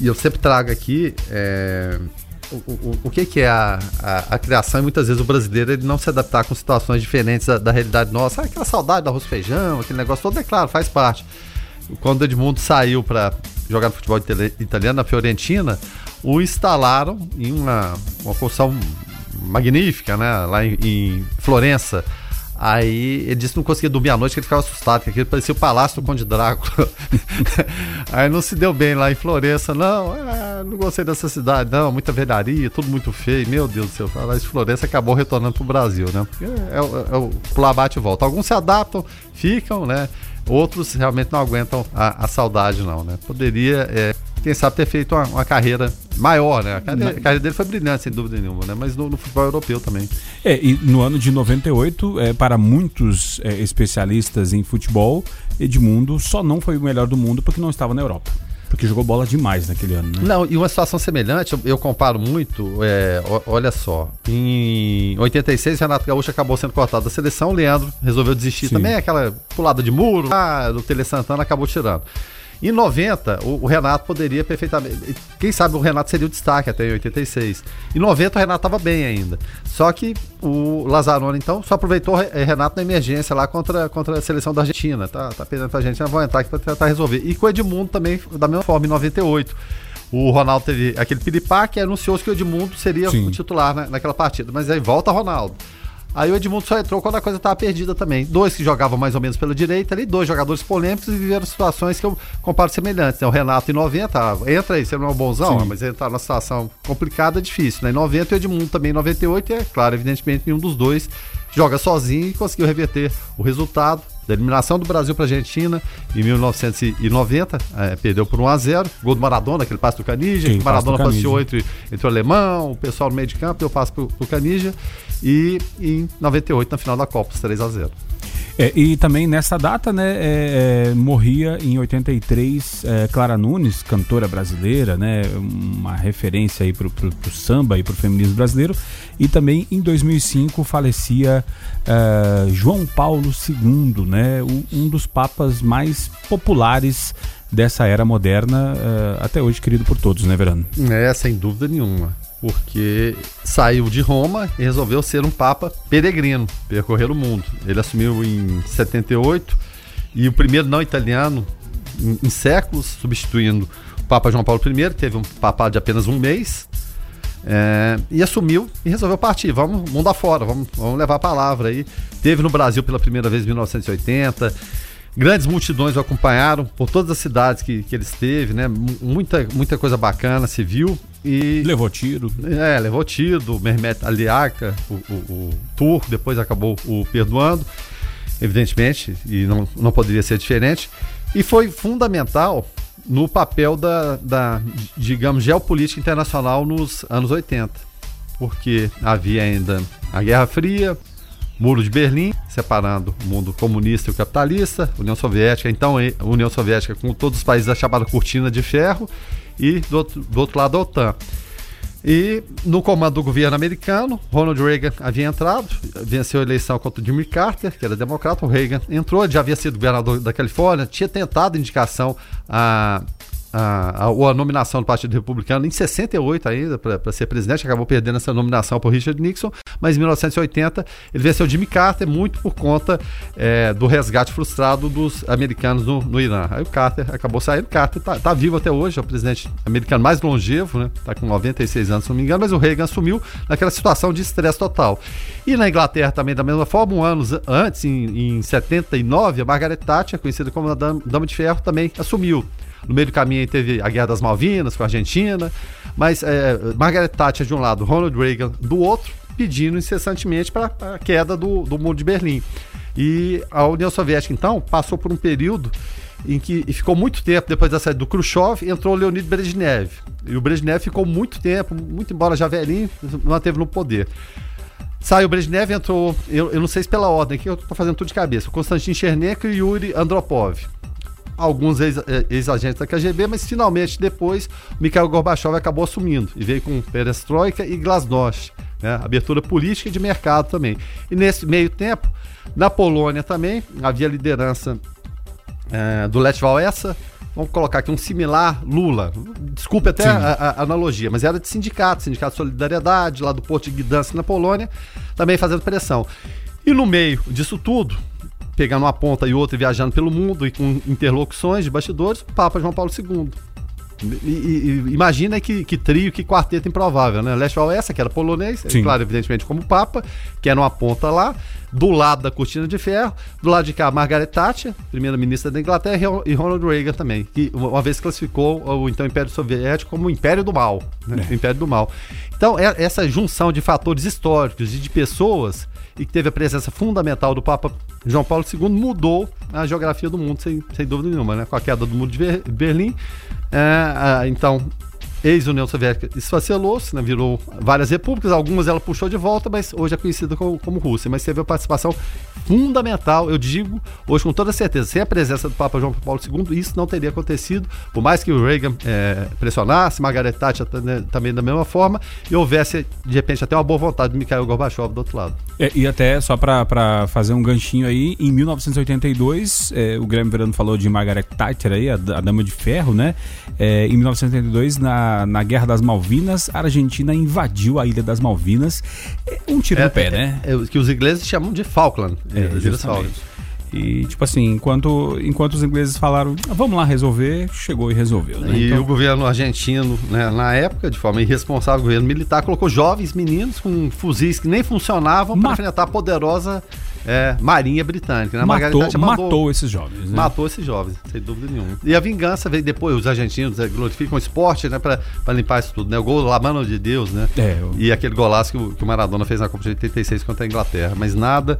E eu sempre trago aqui é, o, o, o que, que é a, a, a criação e muitas vezes o brasileiro ele não se adaptar com situações diferentes da, da realidade nossa. Ah, aquela saudade do arroz e feijão, aquele negócio todo, é claro, faz parte. Quando o Edmundo saiu para jogar no futebol itali- italiano na Fiorentina, o instalaram em uma, uma construção magnífica, né? Lá em, em Florença. Aí ele disse que não conseguia dormir à noite, que ele ficava assustado, que aquilo parecia o palácio do Conde Drácula. [laughs] Aí não se deu bem lá em Florença, não, é, não gostei dessa cidade, não, muita velharia, tudo muito feio, meu Deus do céu. Em Florença acabou retornando pro Brasil, né? É, o- é o pular bate e volta. Alguns se adaptam, ficam, né? Outros realmente não aguentam a, a saudade, não, né? Poderia, é, quem sabe, ter feito uma, uma carreira maior, né? A carreira, a carreira dele foi brilhante, sem dúvida nenhuma, né? Mas no, no futebol europeu também. É, e no ano de 98, é, para muitos é, especialistas em futebol, Edmundo só não foi o melhor do mundo porque não estava na Europa. Porque jogou bola demais naquele ano, né? Não, e uma situação semelhante, eu, eu comparo muito, é, o- olha só, em 86 Renato Gaúcho acabou sendo cortado da seleção, o Leandro resolveu desistir Sim. também, aquela pulada de muro, ah, do Tele Santana acabou tirando. Em 90, o, o Renato poderia perfeitamente. Quem sabe o Renato seria o destaque até em 86. Em 90, o Renato estava bem ainda. Só que o Lazzaroni, então, só aproveitou o Re- Renato na emergência lá contra, contra a seleção da Argentina. Tá, tá perdendo pra Argentina, vão entrar aqui para tentar resolver. E com o Edmundo também, da mesma forma, em 98. O Ronaldo teve aquele piripá que anunciou que o Edmundo seria Sim. o titular né, naquela partida. Mas aí volta Ronaldo. Aí o Edmundo só entrou quando a coisa estava perdida também. Dois que jogavam mais ou menos pela direita ali, dois jogadores polêmicos e viveram situações que eu comparo semelhantes. Né? O Renato em 90, ah, entra aí, você não é um bonzão, Sim. mas entrar numa situação complicada é difícil. Né? Em 90 e o Edmundo também em 98, e é claro, evidentemente, nenhum dos dois joga sozinho e conseguiu reverter o resultado da eliminação do Brasil para a Argentina em 1990, eh, perdeu por 1 a 0 gol do Maradona, aquele passe do Canija, Sim, o Maradona passe passeou entre, entre o alemão, o pessoal no meio de campo, deu passe pro, pro Canija, e em 98 na final da Copa, os 3 a 0 É, e também nessa data, né, é, é, morria em 83 é, Clara Nunes, cantora brasileira, né, uma referência aí pro, pro, pro samba e pro feminismo brasileiro. E também em 2005 falecia é, João Paulo II, né, um dos papas mais populares dessa era moderna, é, até hoje querido por todos, né, Verano? É, sem dúvida nenhuma porque saiu de Roma e resolveu ser um papa peregrino, percorrer o mundo. Ele assumiu em 78 e o primeiro não italiano em, em séculos, substituindo o Papa João Paulo I, teve um papado de apenas um mês, é, e assumiu e resolveu partir. Vamos mundo afora, vamos, vamos levar a palavra aí. Teve no Brasil pela primeira vez em 1980 Grandes multidões o acompanharam por todas as cidades que, que ele esteve, né? Muita, muita coisa bacana se viu. E, levou tiro. É, levou tiro do Mehmet Aliaka, o, o, o turco, depois acabou o perdoando, evidentemente, e não, não poderia ser diferente. E foi fundamental no papel da, da, digamos, geopolítica internacional nos anos 80, porque havia ainda a Guerra Fria, Muro de Berlim, separando o mundo comunista e o capitalista, União Soviética, então a União Soviética com todos os países da chamada cortina de ferro e do outro, do outro lado a OTAN. E no comando do governo americano, Ronald Reagan havia entrado, venceu a eleição contra o Jimmy Carter, que era democrata. O Reagan entrou, já havia sido governador da Califórnia, tinha tentado indicação a a, a, a, nominação do Partido Republicano em 68 ainda para ser presidente, acabou perdendo essa nominação por Richard Nixon, mas em 1980 ele venceu Jimmy Carter muito por conta é, do resgate frustrado dos americanos no, no, Irã. Aí o Carter acabou saindo, Carter está tá vivo até hoje, é o presidente americano mais longevo, né? Tá com 96 anos, se não me engano, mas o Reagan assumiu naquela situação de estresse total. E na Inglaterra também da mesma forma, um ano antes, em, em 79, a Margaret Thatcher, conhecida como a Dama de Ferro, também assumiu. No meio do caminho teve a Guerra das Malvinas com a Argentina. Mas é, Margaret Thatcher de um lado, Ronald Reagan do outro, pedindo incessantemente para a queda do, do muro de Berlim. E a União Soviética, então, passou por um período em que ficou muito tempo depois da saída do Khrushchev, entrou Leonid Brezhnev. E o Brezhnev ficou muito tempo, muito embora já velhinho, manteve no poder. Saiu o Brezhnev, entrou, eu, eu não sei se pela ordem, aqui eu estou fazendo tudo de cabeça, o Konstantin Chernenko e Yuri Andropov alguns eh, ex-agentes da KGB, mas finalmente depois Mikhail Gorbachev acabou assumindo e veio com Perestroika e Glasnost, né? abertura política e de mercado também. E nesse meio tempo, na Polônia também havia liderança é, do Lech Walesa, vamos colocar aqui um similar Lula. Desculpe até a, a, analogia, mas era de sindicato, Sindicato de Solidariedade, lá do Porto de Gdansk na Polônia, também fazendo pressão. E no meio disso tudo, pegando uma ponta e outra e viajando pelo mundo e com interlocuções de bastidores, o Papa João Paulo II. E, e, imagina que, que, trio, que quarteto improvável, né? Leste essa que era polonês, Sim. claro, evidentemente como Papa, que era uma ponta lá, do lado da cortina de ferro, do lado de cá Margaret Thatcher, primeira-ministra da Inglaterra, e Ronald Reagan também, que uma vez classificou o então Império Soviético como o Império do Mal, né? é. Império do Mal. Então, é, essa junção de fatores históricos e de pessoas e que teve a presença fundamental do Papa João Paulo II, mudou a geografia do mundo, sem, sem dúvida nenhuma, né? Com a queda do muro de Berlim. É, então, ex-União Soviética esfacelou-se, né, virou várias repúblicas, algumas ela puxou de volta, mas hoje é conhecida como, como Rússia. Mas teve a participação fundamental, eu digo, hoje com toda certeza, sem a presença do Papa João Paulo II, isso não teria acontecido, por mais que o Reagan é, pressionasse, Margaret Thatcher né, também da mesma forma, e houvesse, de repente, até uma boa vontade de Mikhail Gorbachev do outro lado. É, e até, só para fazer um ganchinho aí, em 1982, é, o Guilherme Verano falou de Margaret Thatcher aí, a, a Dama de Ferro, né? É, em 1982, na na, Guerra das Malvinas, a Argentina invadiu a Ilha das Malvinas. É um tiro é, no pé, é, né? É, que os ingleses chamam de Falkland. É, E, tipo assim, enquanto, enquanto os ingleses falaram, ah, vamos lá resolver, chegou e resolveu. Né? E então... o governo argentino, né, na época, de forma irresponsável, o governo militar colocou jovens meninos com fuzis que nem funcionavam para enfrentar a poderosa é, Marinha Britânica. Né? Matou, mandou, matou esses jovens. Né? Matou esses jovens, sem dúvida nenhuma. E a vingança veio depois, os argentinos é, glorificam o esporte né, para limpar isso tudo. Né? O gol La Mano de Deus, né? É, eu... E aquele golaço que o, que o Maradona fez na Copa de 86 contra a Inglaterra. Mas nada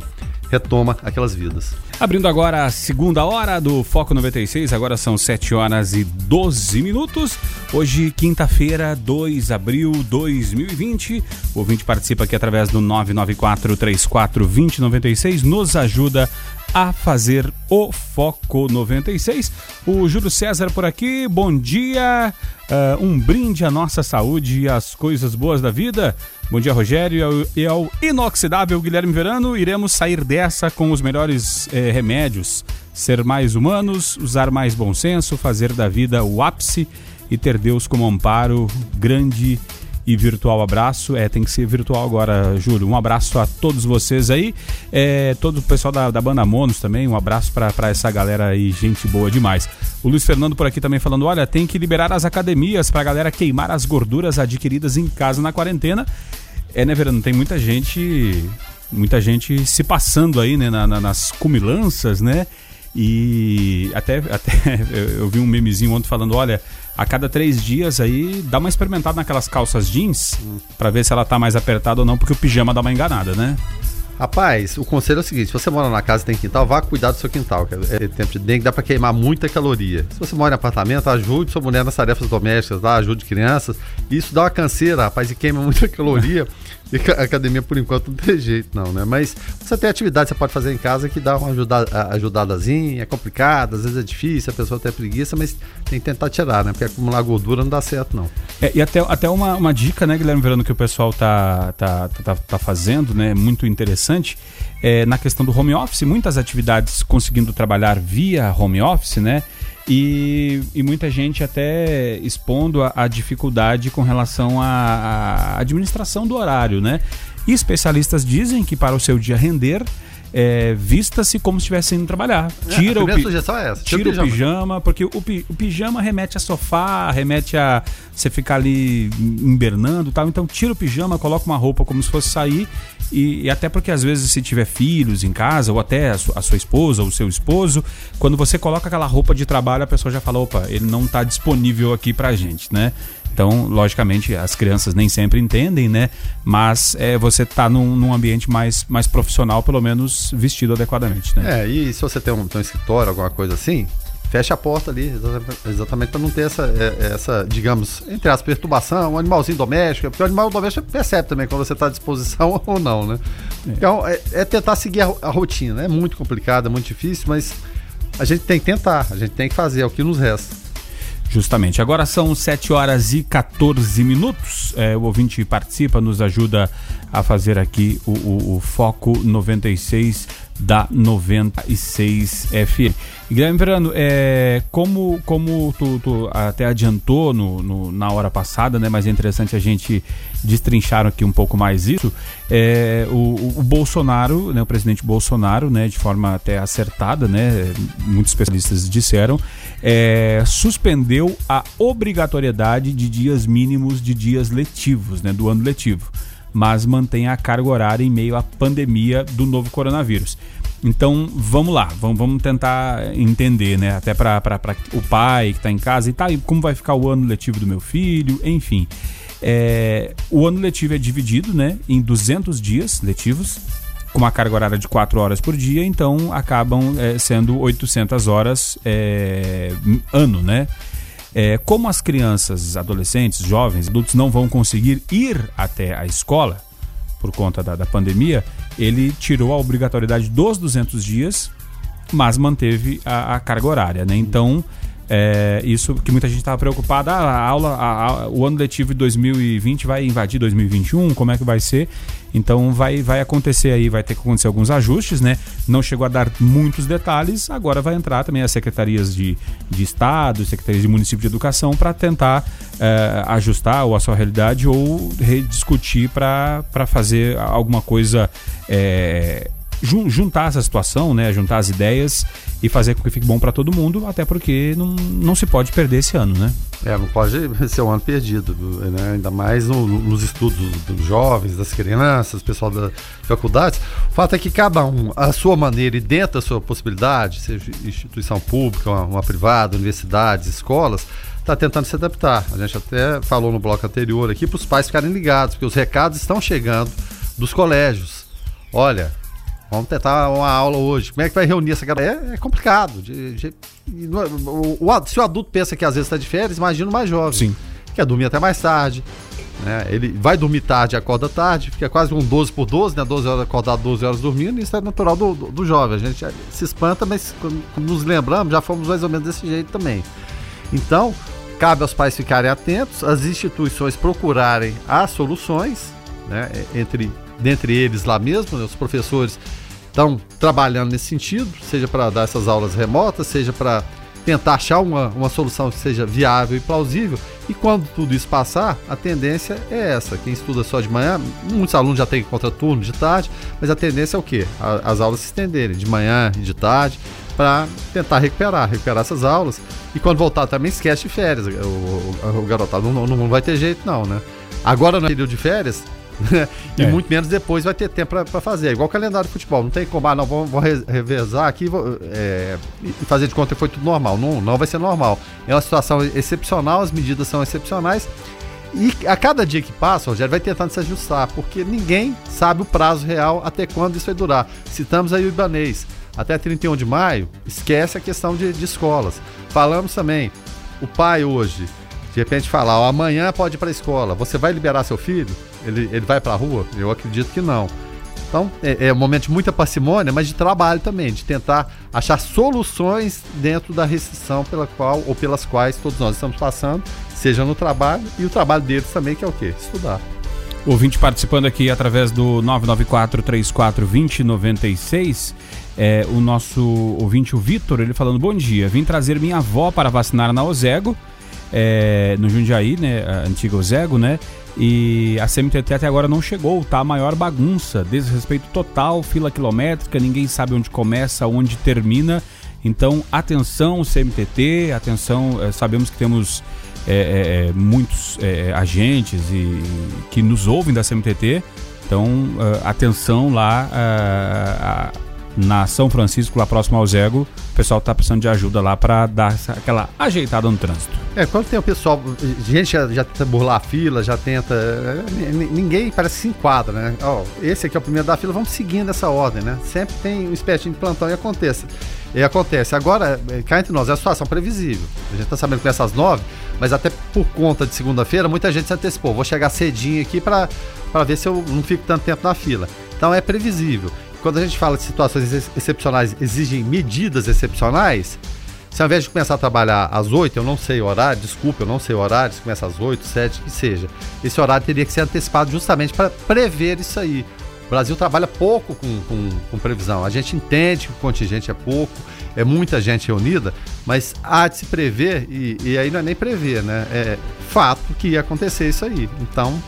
retoma aquelas vidas. Abrindo agora a segunda hora do Foco 96, agora são 7 horas e 12 minutos. Hoje, quinta-feira, 2 de abril de 2020. O ouvinte participa aqui através do 994 34 2096, nos ajuda a fazer o Foco 96. O Júlio César por aqui, bom dia. Uh, um brinde à nossa saúde e às coisas boas da vida. Bom dia, Rogério. E ao inoxidável Guilherme Verano, iremos sair dessa com os melhores eh, remédios. Ser mais humanos, usar mais bom senso, fazer da vida o ápice e ter Deus como amparo grande e virtual abraço. É, tem que ser virtual agora, Júlio. Um abraço a todos vocês aí. É, todo o pessoal da, da banda Monos também. Um abraço para essa galera aí, gente boa demais. O Luiz Fernando por aqui também falando: olha, tem que liberar as academias para a galera queimar as gorduras adquiridas em casa na quarentena. É, né, Verano? Tem muita gente. Muita gente se passando aí, né, na, na, nas cumilanças, né? E até, até [laughs] eu vi um memezinho ontem falando: olha, a cada três dias aí dá uma experimentada naquelas calças jeans para ver se ela tá mais apertada ou não, porque o pijama dá uma enganada, né? Rapaz, o conselho é o seguinte: se você mora na casa e tem quintal, vá cuidar do seu quintal. Que é, é tempo de dengue, dá para queimar muita caloria. Se você mora em apartamento, ajude sua mulher nas tarefas domésticas, tá? ajude crianças. Isso dá uma canseira, rapaz, e queima muita [laughs] caloria. E academia, por enquanto, não tem jeito, não, né? Mas você tem atividade que você pode fazer em casa que dá uma ajudada, ajudadazinha, é complicado, às vezes é difícil, a pessoa tem preguiça, mas tem que tentar tirar, né? Porque acumular gordura não dá certo, não. É, e até, até uma, uma dica, né, Guilherme Verano, que o pessoal tá, tá, tá, tá fazendo, né? Muito interessante. É, na questão do home office, muitas atividades conseguindo trabalhar via home office, né? E, e muita gente até expondo a, a dificuldade com relação à administração do horário, né? E especialistas dizem que para o seu dia render, é, vista-se como se estivesse indo trabalhar. Tira é, a o sugestão é essa. Tira, tira o, pijama. o pijama, porque o, pi, o, pijama remete a sofá, remete a você ficar ali invernando e tal. Então tira o pijama, coloca uma roupa como se fosse sair. E, e até porque às vezes se tiver filhos em casa, ou até a, su, a sua esposa ou o seu esposo, quando você coloca aquela roupa de trabalho, a pessoa já fala, opa, ele não está disponível aqui pra gente, né? Então, logicamente, as crianças nem sempre entendem, né? Mas é, você tá num, num, ambiente mais, mais profissional, pelo menos vestido adequadamente, né? É, e se você tem um, tem um escritório, alguma coisa assim, fecha a porta ali, exatamente para não ter essa, é, essa, digamos, entre as perturbação, um animalzinho doméstico, porque o animal doméstico percebe também quando você está à disposição [laughs] ou não, né? É. Então, é, é tentar seguir a, a, rotina, né? É muito complicado, é muito difícil, mas a gente tem que tentar, a gente tem que fazer, é o que nos resta. Justamente. Agora são 7 horas e 14 minutos. É, o ouvinte participa, nos ajuda a fazer aqui o, o, o Foco 96 da 96 FM. Guilherme Verano, é, como, como tu, tu até adiantou no, no, na hora passada, né, mas é interessante a gente destrinchar aqui um pouco mais isso, é, o, o, Bolsonaro, né, o presidente Bolsonaro, né, de forma até acertada, né, muitos especialistas disseram, é, suspendeu a obrigatoriedade de dias mínimos de dias letivos, né, do ano letivo mas mantém a carga horária em meio à pandemia do novo coronavírus. Então vamos lá, vamos, vamos tentar entender, né? Até para o pai que está em casa e tá, e como vai ficar o ano letivo do meu filho, enfim. É, o ano letivo é dividido né, em 200 dias letivos, com uma carga horária de 4 horas por dia, então acabam é, sendo 800 horas é, ano, né? É, como as crianças, adolescentes, jovens, adultos não vão conseguir ir até a escola por conta da, da pandemia, ele tirou a obrigatoriedade dos 200 dias, mas manteve a, a carga horária, né? Então, é, isso que muita gente estava preocupada, ah, a aula, a, a, o ano letivo de 2020 vai invadir 2021, como é que vai ser? Então vai, vai acontecer aí, vai ter que acontecer alguns ajustes, né? Não chegou a dar muitos detalhes, agora vai entrar também as secretarias de, de Estado, secretarias de município de educação para tentar é, ajustar ou a sua realidade ou rediscutir para fazer alguma coisa. É, juntar essa situação, né, juntar as ideias e fazer com que fique bom para todo mundo, até porque não, não se pode perder esse ano, né? É, não pode [laughs] ser um ano perdido, né? ainda mais no, nos estudos dos jovens, das crianças, pessoal das faculdades. O fato é que cada um, a sua maneira e dentro da sua possibilidade, seja instituição pública, uma, uma privada, universidades, escolas, está tentando se adaptar. A gente até falou no bloco anterior aqui para os pais ficarem ligados, porque os recados estão chegando dos colégios. Olha, Vamos tentar uma aula hoje. Como é que vai reunir essa galera? É, é complicado. De, de, o, o, se o adulto pensa que às vezes está de férias, imagina o mais jovem. Sim. Quer dormir até mais tarde. Né? Ele vai dormir tarde, acorda tarde, fica quase um 12 por 12, né? 12 horas acordado, 12 horas dormindo, isso é natural do, do, do jovem. A gente se espanta, mas quando nos lembramos, já fomos mais ou menos desse jeito também. Então, cabe aos pais ficarem atentos, as instituições procurarem as soluções, né? Entre, dentre eles lá mesmo, né? os professores estão trabalhando nesse sentido, seja para dar essas aulas remotas, seja para tentar achar uma, uma solução que seja viável e plausível. E quando tudo isso passar, a tendência é essa. Quem estuda só de manhã, muitos alunos já têm contraturno de tarde, mas a tendência é o quê? A, as aulas se estenderem de manhã e de tarde para tentar recuperar, recuperar essas aulas. E quando voltar também esquece de férias. O, o, o garotado não, não, vai ter jeito não, né? Agora no período de férias, [laughs] e é. muito menos depois vai ter tempo para fazer. Igual o calendário de futebol. Não tem como, ah, não, vamos, vamos revezar aqui é, e fazer de conta que foi tudo normal. Não, não vai ser normal. É uma situação excepcional, as medidas são excepcionais. E a cada dia que passa, o Rogério vai tentando se ajustar, porque ninguém sabe o prazo real até quando isso vai durar. Citamos aí o Ibanês. Até 31 de maio, esquece a questão de, de escolas. Falamos também, o pai hoje, de repente falar, ó, amanhã pode ir para a escola, você vai liberar seu filho? Ele, ele vai para a rua? Eu acredito que não. Então, é, é, um momento de muita parcimônia, mas de trabalho também, de tentar achar soluções dentro da restrição pela qual ou pelas quais todos nós estamos passando, seja no trabalho e o trabalho deles também, que é o quê? Estudar. Ouvinte participando aqui através do 994-34-2096, é, o nosso ouvinte, o Vitor, ele falando: Bom dia, vim trazer minha avó para vacinar na Ozego, é, no Jundiaí, né? A antiga Ozego, né? E a CMTT até agora não chegou, tá a maior bagunça, desrespeito total, fila quilométrica, ninguém sabe onde começa, onde termina. Então, atenção CMTT, atenção, é, sabemos que temos é, é, muitos agentes e, que nos ouvem da CMTT, então atenção lá na São Francisco, lá próximo ao Zego, o pessoal está precisando de ajuda lá para dar aquela ajeitada no trânsito. É, quando tem o pessoal, gente já, já tenta burlar a fila, já tenta. É, ninguém parece que se enquadra, né? Ó, esse aqui é o primeiro da fila, vamos seguindo essa ordem, né? Sempre tem um espetinho de plantão e acontece. E acontece. Agora, é, cá entre nós, é a situação previsível. A gente está sabendo que começa às nove, mas até por conta de segunda-feira, muita gente se antecipou. Vou chegar cedinho aqui para ver se eu não fico tanto tempo na fila. Então é previsível quando a gente fala de situações ex excepcionais, exigem medidas excepcionais, se ao invés de começar a trabalhar às 8, eu não sei o horário, desculpa, eu não sei o horário, se começa às 8, 7, que seja, esse horário teria que ser antecipado justamente para prever isso aí. O Brasil trabalha pouco com, com, com, previsão. A gente entende que o contingente é pouco, é muita gente reunida, mas há de se prever, e, e aí não é nem prever, né? É fato que ia acontecer isso aí. Então,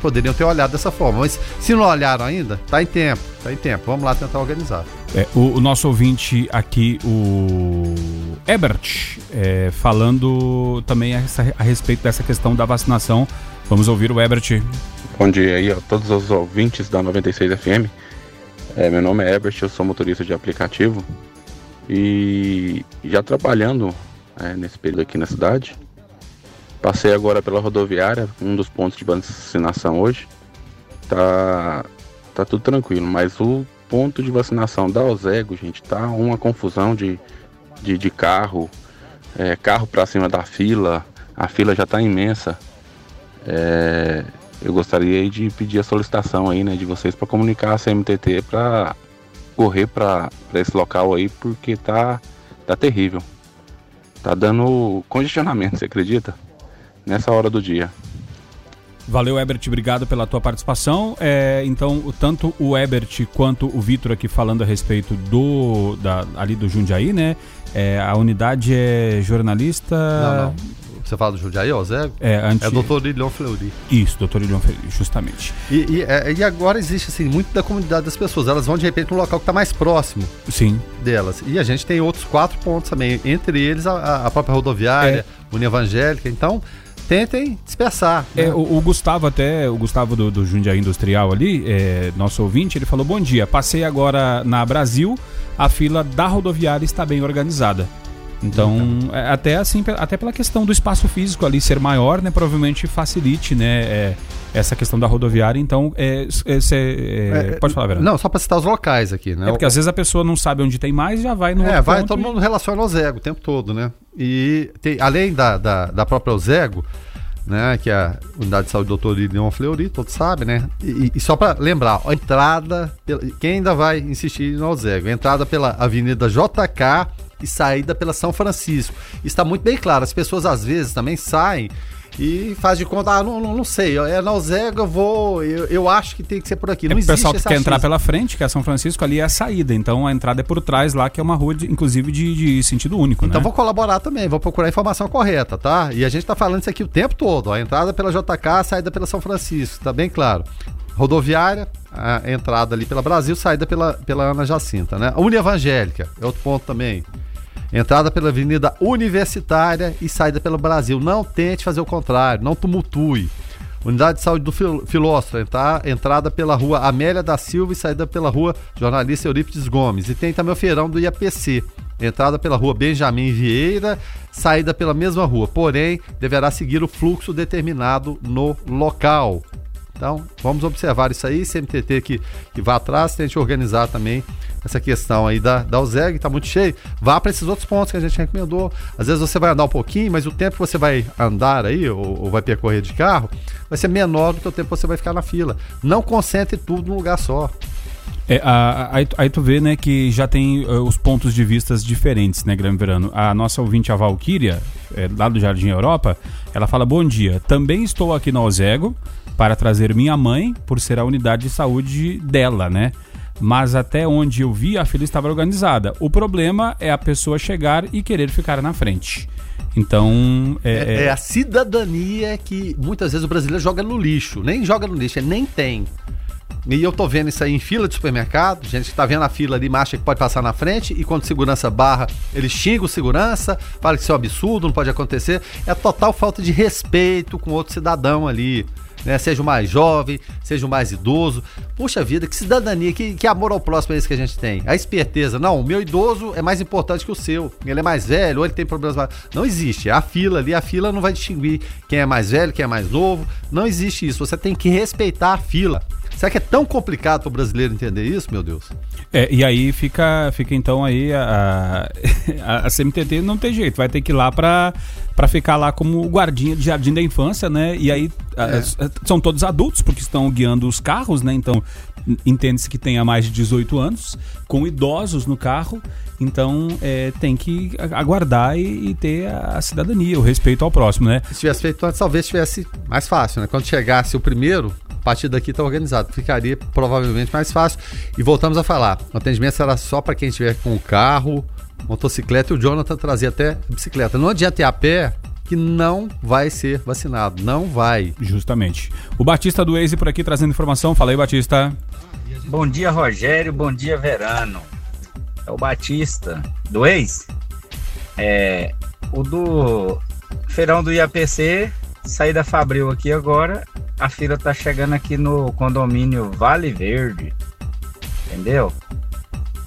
poderiam ter olhado dessa forma. Mas se não olharam ainda, tá em tempo, tá em tempo. Vamos lá tentar organizar. É, o, o, nosso ouvinte aqui, o Ebert, é, falando também a, a, respeito dessa questão da vacinação. Vamos ouvir o Ebert. Bom dia aí a todos os ouvintes da 96 FM. É, meu nome é Ebert, eu sou motorista de aplicativo e já trabalhando é, nesse período aqui na cidade. Passei agora pela rodoviária, um dos pontos de vacinação hoje. Tá, tá tudo tranquilo, mas o ponto de vacinação da Ozego, gente, tá uma confusão de, de, de carro, é, carro para cima da fila, a fila já tá imensa. É, eu gostaria de pedir a solicitação aí, né, de vocês para comunicar a CMTT para correr para esse local aí, porque tá, tá terrível. Tá dando congestionamento, você acredita? Nessa hora do dia. Valeu, Ebert, obrigado pela tua participação. É, então, tanto o Ebert quanto o Vitor aqui falando a respeito do da, ali do Jundiaí, né? É, a unidade é jornalista. Não, não. Você fala do Jundiaí, ó, Zé? É, anti... é doutor Ilion Fleury. Isso, doutor Ilion Fleury, justamente. E, e, é, e, agora existe, assim, muito da comunidade das pessoas. Elas vão, de repente, no local que está mais próximo Sim. delas. E a gente tem outros quatro pontos também. Entre eles, a, a própria rodoviária, é. União Evangélica. Então, tentem dispersar. Né? É, o, o, Gustavo até, o Gustavo do, do Jundiaí Industrial ali, é, nosso ouvinte, ele falou, bom dia, passei agora na Brasil, a fila da rodoviária está bem organizada. Então. É, até assim, até pela questão do espaço físico ali ser maior, né, provavelmente facilite, né, é, essa questão da rodoviária. Então, é, é, é pode falar, Verão. Não, só para citar os locais aqui, né? É porque às vezes a pessoa não sabe onde tem mais, já vai no. É, vai, todo mundo relaciona ao Zego o tempo todo, né? E tem, além da, da, da própria Ozego, né, que é a Unidade de Saúde Doutor Leon Fleury, todos sabem, né? E, e só para lembrar, a entrada, quem ainda vai insistir no Alzego, a entrada pela Avenida JK e saída pela São Francisco. Está muito bem claro, as pessoas às vezes também saem e faz de conta, ah, não, não, não sei, é na Alzega, eu vou, eu, eu acho que tem que ser por aqui. Não é, o pessoal que quer entrar pela frente, que é São Francisco, ali é a saída, então a entrada é por trás lá, que é uma rua, de, inclusive, de, de, sentido único, Então né? vou colaborar também, vou procurar a informação correta, tá? E a gente tá falando isso aqui o tempo todo, ó, a entrada pela JK, a saída pela São Francisco, tá bem claro. Rodoviária, a entrada ali pela Brasil, saída pela, pela Ana Jacinta, né? A Uni Evangélica, é outro ponto também. Entrada pela Avenida Universitária e saída pelo Brasil. Não tente fazer o contrário, não tumultue. Unidade de Saúde do Filósofo, tá? entrada pela rua Amélia da Silva e saída pela rua Jornalista Eurípides Gomes. E tem também o feirão do IAPC, entrada pela rua Benjamin Vieira, saída pela mesma rua, porém deverá seguir o fluxo determinado no local. Então, vamos observar isso aí, CMTT que, que vá atrás, tente organizar também essa questão aí da, da USEG, está muito cheio. Vá para esses outros pontos que a gente recomendou. Às vezes você vai andar um pouquinho, mas o tempo que você vai andar aí, ou, ou vai percorrer de carro, vai ser menor do que o tempo que você vai ficar na fila. Não concentre tudo num lugar só. É, a, aí, aí, tu vê, né, que já tem uh, os pontos de vistas diferentes, né, Grande Verano? A nossa ouvinte, a Valkyria, é, lá do Jardim Europa, ela fala, bom dia, também estou aqui no Ozego para trazer minha mãe, por ser a unidade de saúde dela, né? Mas até onde eu vi, a fila estava organizada. O problema é a pessoa chegar e querer ficar na frente. Então. É, é, é a cidadania que muitas vezes o brasileiro joga no lixo. Nem joga no lixo, é nem tem. E eu tô vendo isso aí em fila de supermercado, gente que tá vendo a fila ali, acha que pode passar na frente, e quando segurança barra, ele xinga o segurança, fala que isso é um absurdo, não pode acontecer. É total falta de respeito com outro cidadão ali né? Seja o mais jovem, seja o mais idoso. Puxa vida, que cidadania, que, que amor ao próximo é esse que a gente tem. A esperteza. Não, o meu idoso é mais importante que o seu. Ele é mais velho, ou ele tem problemas mais... Não existe. A fila ali, a fila não vai distinguir quem é mais velho, quem é mais novo. Não existe isso. Você tem que respeitar a fila. Será que é tão complicado para o brasileiro entender isso, meu Deus? É, e aí fica, fica então aí a, a, a CMTT não tem jeito, vai ter que ir lá para ficar lá como guardinha de jardim da infância, né? E aí é. são todos adultos porque estão guiando os carros, né? Então entende-se que tenha mais de 18 anos, com idosos no carro, então é, tem que aguardar e, e, ter a cidadania, o respeito ao próximo, né? Se tivesse feito antes, talvez tivesse mais fácil, né? Quando chegasse o primeiro, a partir daqui está organizado. Ficaria provavelmente mais fácil. E voltamos a falar: o atendimento será só para quem estiver com o carro motocicleta e o Jonathan trazia até bicicleta. Não adianta ir a pé que não vai ser vacinado. Não vai. Justamente. O Batista do Waze por aqui trazendo informação. Fala aí, Batista. Bom dia, Rogério. Bom dia, Verano. É o Batista do Waze. É, o do feirão do IAPC, saí da Fabril aqui agora. A fila tá chegando aqui no condomínio Vale Verde. Entendeu?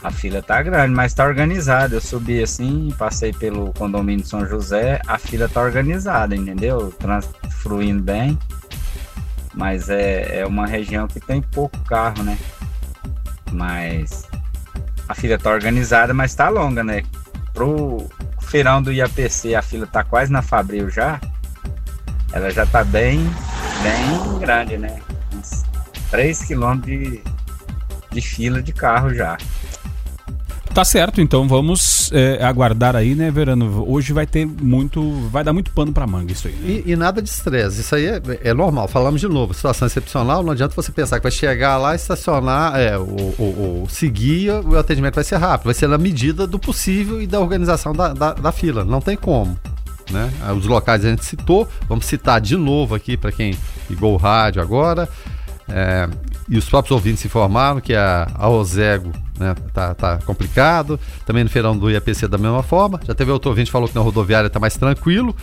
A fila tá grande, mas tá organizada. Eu subi assim, passei pelo condomínio São José, a fila tá organizada, entendeu? Fluindo bem. Mas é, é uma região que tem pouco carro, né? Mas a fila tá organizada, mas tá longa, né? Pro feirão do IAPC, a fila tá quase na Fabril já. Ela já tá bem, bem grande, né? Uns 3 quilômetros de, de fila de carro já. Tá certo, então vamos é, aguardar aí, né, Verano? Hoje vai ter muito. Vai dar muito pano pra manga isso aí. Né? E, e, nada de estresse, isso aí é, é, normal. Falamos de novo, situação excepcional, não adianta você pensar que vai chegar lá, estacionar, é, o, o, o seguir, o atendimento vai ser rápido, vai ser na medida do possível e da organização da, da, da fila. Não tem como. Né? Os locais a gente citou, vamos citar de novo aqui para quem ligou o rádio agora. É, e os próprios ouvintes informaram que a, a Ozego né, tá, tá complicado. Também no feirão do IAPC da mesma forma. Já teve outro ouvinte que falou que na rodoviária está mais tranquilo,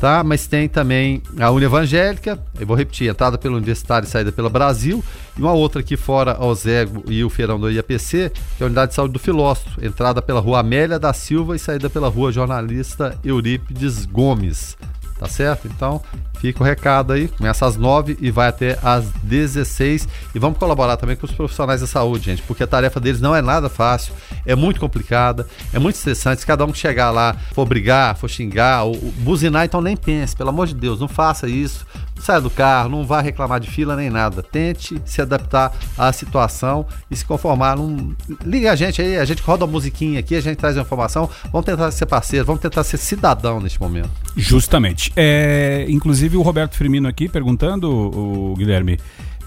tá? Mas tem também a Uni Evangélica, eu vou repetir, entrada pelo Universitário e saída pela Brasil. E uma outra aqui fora ao Zego e o feirão do IAPC, que é a Unidade de Saúde do Filósofo, entrada pela rua Amélia da Silva e saída pela rua Jornalista Eurípides Gomes. Tá certo? Então, fica o recado aí, começa às 9 e vai até às 16 e vamos colaborar também com os profissionais da saúde, gente, porque a tarefa deles não é nada fácil, é muito complicada, é muito estressante, se cada um que chegar lá for brigar, for xingar, ou, ou buzinar, então nem pense, pelo amor de Deus, não faça isso, saia do carro, não vá reclamar de fila nem nada. Tente se adaptar à situação e se conformar. Liga a gente aí, a gente roda a musiquinha aqui, a gente traz a informação. Vamos tentar ser parceiro, vamos tentar ser cidadão neste momento. Justamente. É, inclusive o Roberto Firmino aqui perguntando, o Guilherme.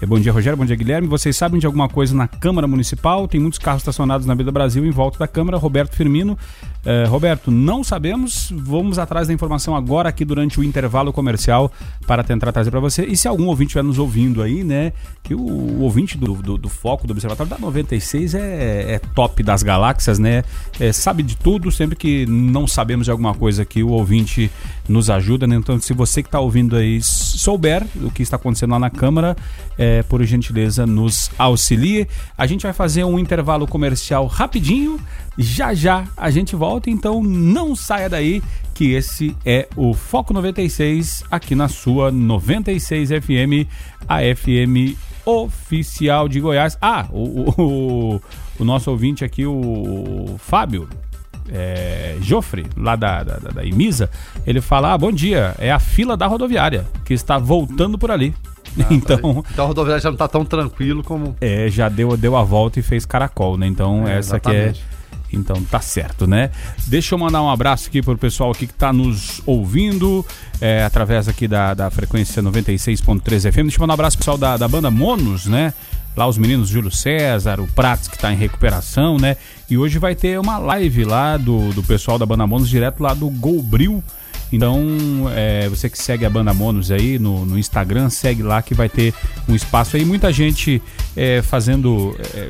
É, bom dia, Rogério. Bom dia, Guilherme. Vocês sabem de alguma coisa na Câmara Municipal? Tem muitos carros estacionados na Vida Brasil em volta da Câmara. Roberto Firmino. É, Roberto, não sabemos. Vamos atrás da informação agora aqui durante o intervalo comercial para tentar trazer para você. E se algum ouvinte estiver nos ouvindo aí, né? Que o, o ouvinte do, do, do, foco do Observatório da 96 é, é top das galáxias, né? É, sabe de tudo. Sempre que não sabemos de alguma coisa que o ouvinte nos ajuda, né? Então, se você que está ouvindo aí souber o que está acontecendo lá na Câmara, é, por gentileza, nos auxilie. A gente vai fazer um intervalo comercial rapidinho. Já já a gente volta, então não saia daí que esse é o Foco 96 aqui na sua 96 FM, a FM oficial de Goiás. Ah, o, o, o nosso ouvinte aqui, o Fábio, é, Jofre, lá da, da, da, Imisa, ele fala: ah, bom dia, é a fila da rodoviária que está voltando por ali. Ah, então, tá então a rodoviária já não está tão tranquilo como. É, já deu, deu a volta e fez caracol, né? Então é, essa aqui é. Então tá certo, né? Deixa eu mandar um abraço aqui pro pessoal aqui que tá nos ouvindo é, através aqui da, da frequência 96.3 FM. Deixa eu mandar um abraço pro pessoal da, da banda Monos, né? Lá os meninos Júlio César, o Prates que tá em recuperação, né? E hoje vai ter uma live lá do, do pessoal da banda Monos direto lá do Golbril. Então, é, você que segue a Banda Monos aí no, no, Instagram, segue lá que vai ter um espaço aí. Muita gente é, fazendo. É,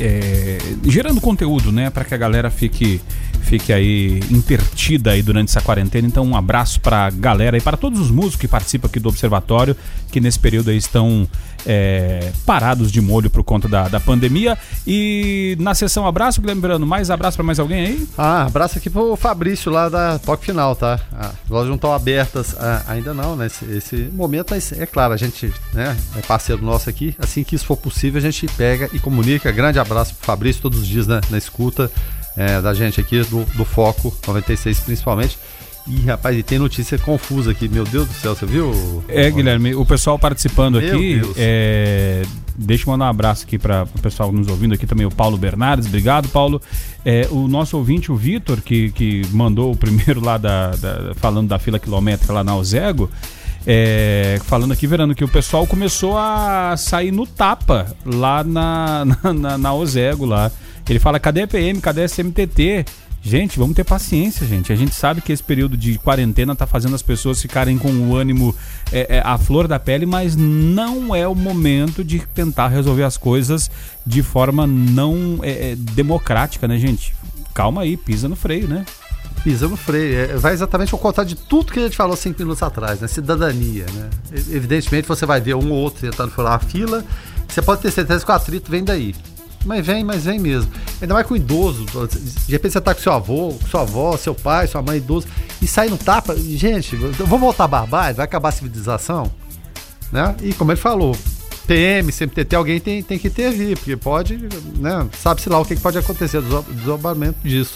é, gerando conteúdo, né, para que a galera fique fique aí intertida aí durante essa quarentena. Então, um abraço para a galera e para todos os músicos que participam aqui do Observatório, que nesse período aí estão é, parados de molho por conta da, da pandemia. E na sessão abraço, lembrando, mais abraço para mais alguém aí? Ah, abraço aqui pro Fabrício lá da Toque Final, tá? Ah, as lojas não estão abertas ah, ainda não, né? Esse, esse, momento, mas é claro, a gente né, é parceiro nosso aqui. Assim que isso for possível, a gente pega e comunica. Grande abraço pro Fabrício todos os dias né, na escuta é, da gente aqui, do, do Foco 96 principalmente. Ih, rapaz, e tem notícia confusa aqui. Meu Deus do céu, você viu? É, Guilherme, o pessoal participando Meu aqui. É, deixa eu mandar um abraço aqui para o pessoal nos ouvindo aqui também, o Paulo Bernardes. Obrigado, Paulo. É, o nosso ouvinte, o Vitor, que, que mandou o primeiro lá da, da, falando da fila quilométrica lá na Ozego. É, falando aqui, Verano, que o pessoal começou a sair no tapa lá na, [laughs] na, na, na Ozego lá. Ele fala: cadê a PM? Cadê a SMTT? Gente, vamos ter paciência, gente. A gente sabe que esse período de quarentena tá fazendo as pessoas ficarem com o ânimo é, é, à flor da pele, mas não é o momento de tentar resolver as coisas de forma não é, é democrática, né, gente? Calma aí, pisa no freio, né? Pisa no freio. É, vai exatamente ao contrário de tudo que a gente falou cinco minutos atrás, né? Cidadania, né? Evidentemente você vai ver um ou outro tentando furar a fila. Você pode ter certeza que o atrito vem daí. Mas vem, mas vem mesmo. Ainda mais com idoso. De repente você tá com seu avô, com sua avó, seu pai, sua mãe idoso, e sai no tapa. Gente, vamos voltar a barbárie? Vai acabar a civilização? Né? E como ele falou, PM, CMTT, alguém tem, tem que intervir, porque pode, né? Sabe-se lá o que pode acontecer, desdobramento disso.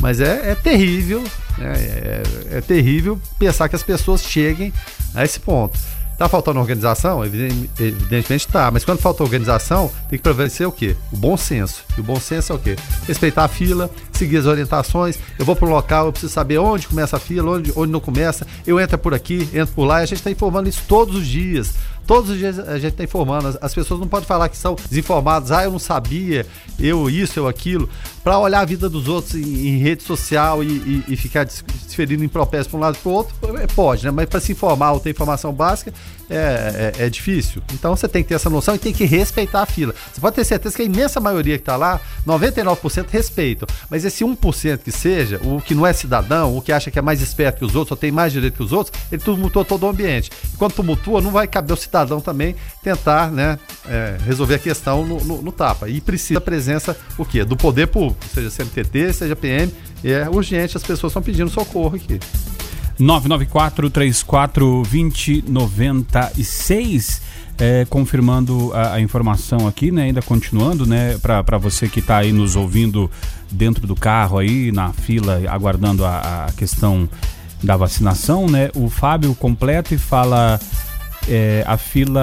Mas é, é terrível, né? é, é terrível pensar que as pessoas cheguem a esse ponto. Tá faltando organização? Evidentemente tá, mas quando falta organização, tem que prevalecer o quê? O bom senso. E o bom senso é o quê? Respeitar a fila, seguir as orientações. Eu vou para um local, eu preciso saber onde começa a fila, onde, onde não começa. Eu entro por aqui, entro por lá, e a gente está informando isso todos os dias. Todos os dias a gente está informando. As pessoas não podem falar que são desinformadas. Ah, eu não sabia, eu isso, eu aquilo. Para olhar a vida dos outros em, em rede social e, e, e ficar desferindo em propósito para um lado para o outro, é, pode, né? Mas para se informar ou ter informação básica é, é, é, difícil. Então você tem que ter essa noção e tem que respeitar a fila. Você pode ter certeza que a imensa maioria que está lá, 99% respeitam. Mas esse 1% que seja, o que não é cidadão, o que acha que é mais esperto que os outros, ou tem mais direito que os outros, ele tumultua todo o ambiente. E quando tumultua, não vai caber o cidadão também tentar né, é, resolver a questão no, no, no, tapa. E precisa a presença o quê? do poder público, seja CMTT, seja PM. É urgente, as pessoas estão pedindo socorro aqui. 994 34 20 96 é, confirmando a, a, informação aqui, né? Ainda continuando, né? Para você que está aí nos ouvindo dentro do carro aí, na fila, aguardando a, a questão da vacinação, né? O Fábio completa e fala é, a fila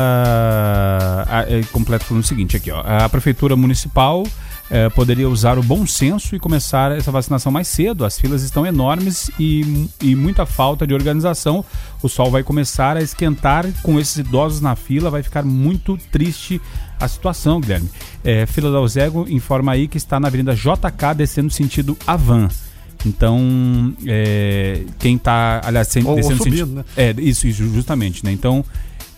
a, é, completa falando o seguinte aqui, ó. A prefeitura municipal é, poderia usar o bom senso e começar essa vacinação mais cedo. As filas estão enormes e, e muita falta de organização. O sol vai começar a esquentar com esses idosos na fila, vai ficar muito triste a situação, Guilherme. É, fila da Ozego informa aí que está na Avenida JK descendo sentido Avan. Então, é, quem está, aliás, ou, descendo ou subindo, sentido, né? É, isso, isso, justamente, né? Então,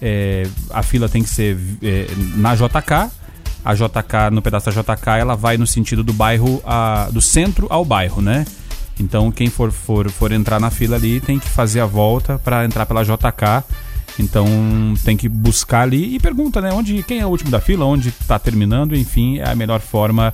é, a fila tem que ser é, na JK a JK, no pedaço da JK, ela vai no sentido do bairro, a, do centro ao bairro, né? Então quem for, for, for entrar na fila ali tem que fazer a volta para entrar pela JK. Então tem que buscar ali e pergunta, né? Onde, quem é o último da fila, onde está terminando, enfim, é a melhor forma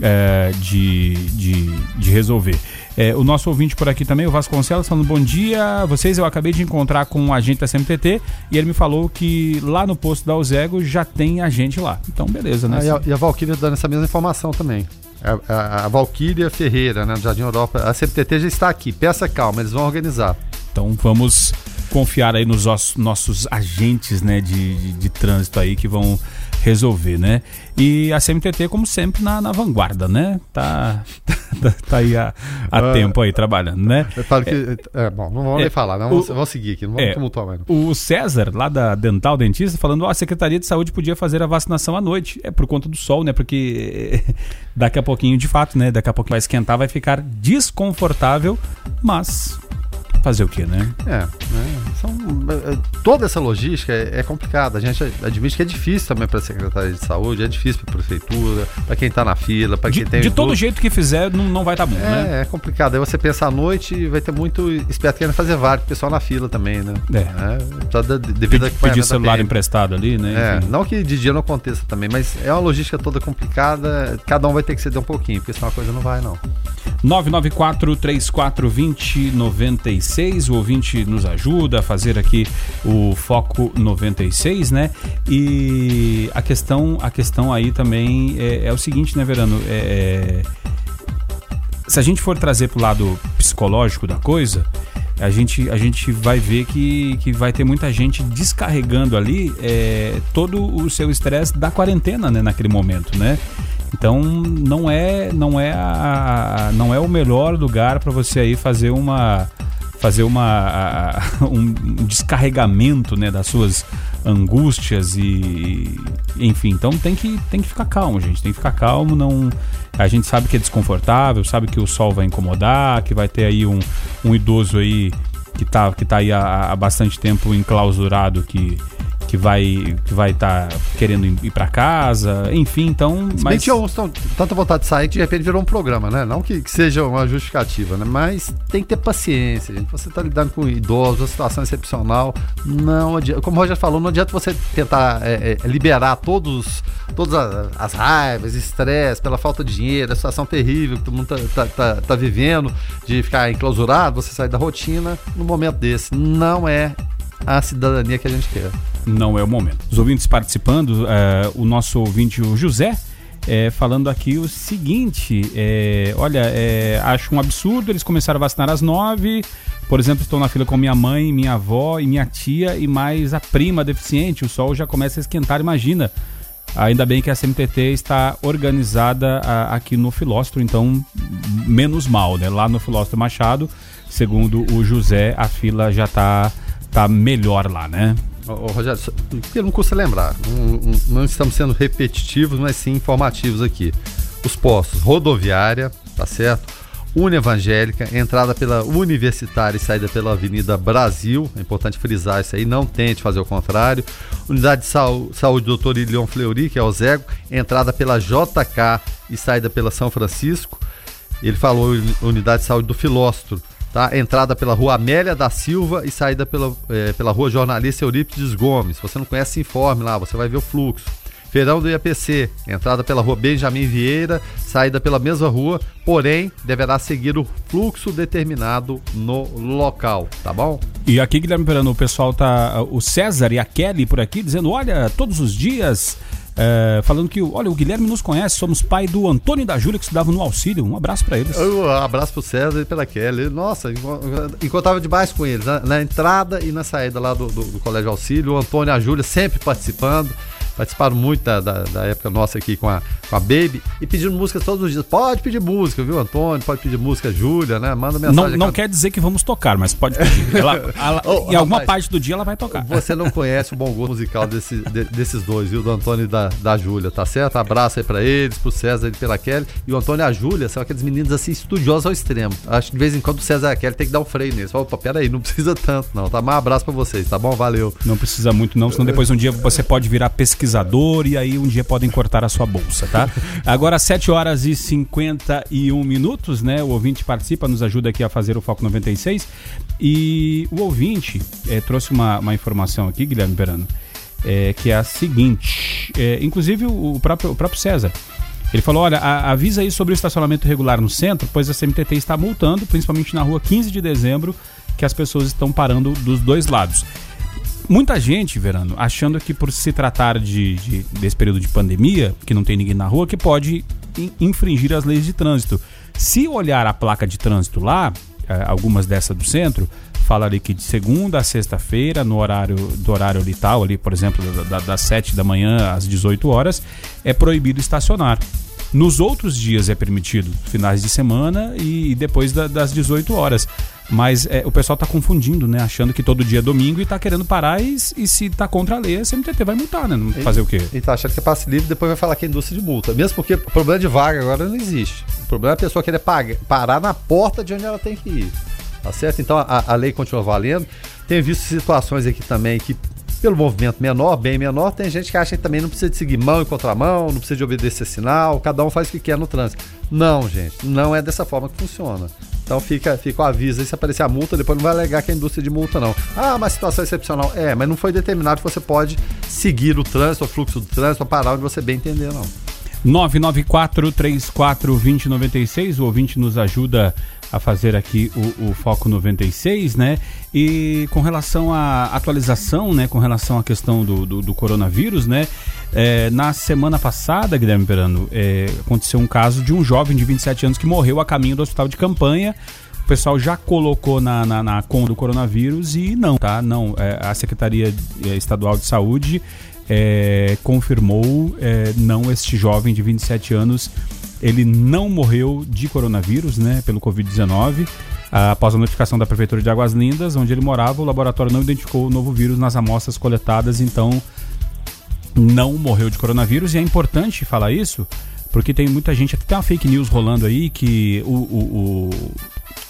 é, de, de, de resolver. É, o nosso ouvinte por aqui também, o Vasconcelos, falando bom dia. Vocês, eu acabei de encontrar com um agente da CMTT e ele me falou que lá no posto da Ozego já tem agente lá. Então, beleza, né? Ah, e, a, e a Valkyria dando essa mesma informação também. A, a, a Valkyria Ferreira, né, do Jardim Europa. A CMTT já está aqui. Peça calma, eles vão organizar. Então vamos confiar aí nos nossos agentes né, de, de, de trânsito aí que vão resolver, né? E a CMTT, como sempre, na, na vanguarda, né? Tá, [laughs] tá, tá aí há, há uh, tempo aí trabalhando, né? Eu falo que. É, é bom, não vamos é, nem falar, não, o, vamos, seguir aqui, não vamos é, tumultuar mais. O César, lá da Dental Dentista, falando: ó, a Secretaria de Saúde podia fazer a vacinação à noite. É por conta do sol, né? Porque [laughs] daqui a pouquinho, de fato, né? Daqui a pouco vai esquentar, vai ficar desconfortável, mas Fazer o quê, né? É, né? São, é, toda essa logística é, é, complicada. A gente admite que é difícil também para a Secretaria de Saúde, é difícil para a Prefeitura, para quem está na fila, para quem de, tem. De todo jeito que fizer, não, não vai estar tá bom, é, né? É complicado. Aí você pensa à noite vai ter muito esperto querendo fazer vários, pessoal na fila também, né? É. é devido a Pedir celular emprestado ali, né? É, não que de dia não aconteça também, mas é uma logística toda complicada. Cada um vai ter que ceder um pouquinho, porque senão a coisa não vai, não. 994 3420 96 96. O ouvinte nos ajuda a fazer aqui o Foco 96, né? E a questão, a questão aí também é, é o seguinte, né, Verano? É, é, se a gente for trazer para o lado psicológico da coisa, a gente, a gente vai ver que, que vai ter muita gente descarregando ali é, todo o seu estresse da quarentena né, naquele momento, né? Então não é não é a, não é o melhor lugar para você aí fazer uma fazer uma, [laughs] um descarregamento né, das suas angústias e enfim, então tem que, tem que ficar calmo, gente, tem que ficar calmo, não a gente sabe que é desconfortável, sabe que o sol vai incomodar, que vai ter aí um, um idoso aí que tá, que tá aí há, há bastante tempo enclausurado que que vai que vai estar tá querendo ir para casa, enfim, então. Se mas tinha tanta vontade de sair que de repente virou um programa, né? Não que, que seja uma justificativa, né? Mas tem que ter paciência, gente. Você está lidando com idosos, uma situação excepcional, não adianta. Como o Roger falou, não adianta você tentar é, é, liberar todos todas as raivas, estresse, pela falta de dinheiro, a situação terrível que todo mundo tá, tá, tá, tá vivendo, de ficar enclausurado, você sair da rotina no momento desse. Não é a cidadania que a gente quer. Não é o momento. Os ouvintes participando, uh, o nosso ouvinte, o José, é, falando aqui o seguinte: é, olha, é, acho um absurdo eles começaram a vacinar às nove. Por exemplo, estou na fila com minha mãe, minha avó e minha tia e mais a prima deficiente. O sol já começa a esquentar, imagina. Ainda bem que a CMTT está organizada a, aqui no Filóstro, então menos mal, né? Lá no Filóstro Machado, segundo o José, a fila já está tá melhor lá, né? Ô, Rogério, não custa lembrar, não, não, estamos sendo repetitivos, mas sim informativos aqui. Os postos rodoviária, tá certo? Evangélica, entrada pela Universitária e saída pela Avenida Brasil. É importante frisar isso aí, não tente fazer o contrário. Unidade de Saúde Doutor Ilion Fleury, que é o Zego, entrada pela JK e saída pela São Francisco. Ele falou Unidade de Saúde do Filóstro, Tá? Entrada pela rua Amélia da Silva e saída pela, é, pela rua Jornalista Eurípides Gomes. Se você não conhece, se informe lá, você vai ver o fluxo. Feirão do IAPC, entrada pela rua Benjamin Vieira, saída pela mesma rua, porém deverá seguir o fluxo determinado no local, tá bom? E aqui, Guilherme Perano, o pessoal tá. O César e a Kelly por aqui dizendo: olha, todos os dias. É, falando que, olha, o Guilherme nos conhece, somos pai do Antônio e da Júlia que estudavam no auxílio. Um abraço para eles. Um abraço pro César e pela Kelly. Nossa, encontrava demais com eles, na, na entrada e na saída lá do, do, do Colégio Auxílio. O Antônio e a Júlia sempre participando participaram muito da, da, da, época nossa aqui com a, com a Baby e pedindo músicas todos os dias. Pode pedir música, viu, Antônio? Pode pedir música, Júlia, né? Manda mensagem. Não, não quer dizer que vamos tocar, mas pode pedir. Ela, [laughs] ela, oh, em alguma rapaz, parte do dia ela vai tocar. Você não [laughs] conhece o bom gosto musical desse, de, desses dois, viu? Do Antônio e da, da Júlia, tá certo? Abraço aí pra eles, pro César e pela Kelly. E o Antônio e a Júlia são aqueles meninos assim estudiosos ao extremo. Acho que de vez em quando o César e a Kelly tem que dar um freio neles. Opa, peraí, não [laughs] precisa tanto, não. Tá? Mas um abraço pra vocês, tá bom? Valeu. Não precisa muito, não, senão depois um dia você pode virar pesquisador e aí aí um dia podem cortar a sua bolsa, tá? [laughs] Agora, 7 horas e 51 minutos, né? O ouvinte participa, nos ajuda aqui a fazer o Foco 96. E o ouvinte é, trouxe uma, uma informação aqui, Guilherme Berano, é, que é a seguinte: é, inclusive o, o, próprio, o próprio César. Ele falou: olha, a, avisa aí sobre o estacionamento regular no centro, pois a CMTT está multando, principalmente na rua 15 de dezembro, que as pessoas estão parando dos dois lados. Muita gente, Verano, achando que por se tratar de, de, desse período de pandemia, que não tem ninguém na rua, que pode infringir as leis de trânsito. Se olhar a placa de trânsito lá, é, algumas dessas do centro, fala ali que de segunda a sexta-feira, no horário do horário lital, ali, por exemplo, da, das 7 da manhã às 18 horas, é proibido estacionar. Nos outros dias é permitido, finais de semana e depois da, das 18 horas. Mas é, o pessoal está confundindo, né? Achando que todo dia é domingo e está querendo parar e, e se está contra a lei, a CMTT vai multar, né? Não fazer o quê? E tá achando que é passe livre depois vai falar que é indústria de multa. Mesmo porque o problema de vaga agora não existe. O problema é a pessoa querer pagar, parar na porta de onde ela tem que ir. Tá certo? Então a, a lei continua valendo. Tenho visto situações aqui também que pelo movimento menor, bem menor, tem gente que acha que também não precisa de seguir mão e contramão, não precisa de obedecer sinal, cada um faz o que quer no trânsito. Não, gente, não é dessa forma que funciona. Então fica, fica o aviso aí, se aparecer a multa, depois não vai alegar que é indústria de multa, não. Ah, mas situação excepcional. É, mas não foi determinado que você pode seguir o trânsito, o fluxo do trânsito, parar onde você bem entender, não. 994 34 2096, o ouvinte nos ajuda a fazer aqui o, o, Foco 96, né? E com relação à atualização, né? Com relação à questão do, do, do coronavírus, né? É, na semana passada, Guilherme Perano, é, aconteceu um caso de um jovem de 27 anos que morreu a caminho do hospital de campanha. O pessoal já colocou na, na, na com do coronavírus e não, tá? Não, é, a Secretaria é, Estadual de Saúde é, confirmou é, não este jovem de 27 anos ele não morreu de coronavírus, né, pelo Covid-19. Após a notificação da Prefeitura de Águas Lindas, onde ele morava, o laboratório não identificou o novo vírus nas amostras coletadas, então não morreu de coronavírus. E é importante falar isso, porque tem muita gente, até tem uma fake news rolando aí que o, o, o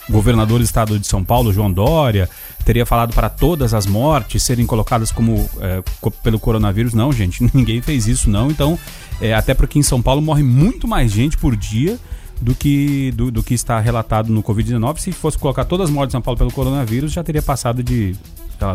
governador do estado de São Paulo, João Dória, teria falado para todas as mortes serem colocadas como é, pelo coronavírus. Não, gente, [laughs] ninguém fez isso não. Então, é, até porque em São Paulo morre muito mais gente por dia do que, do, do que está relatado no Covid-19. Se fosse colocar todas as mortes em São Paulo pelo coronavírus, já teria passado de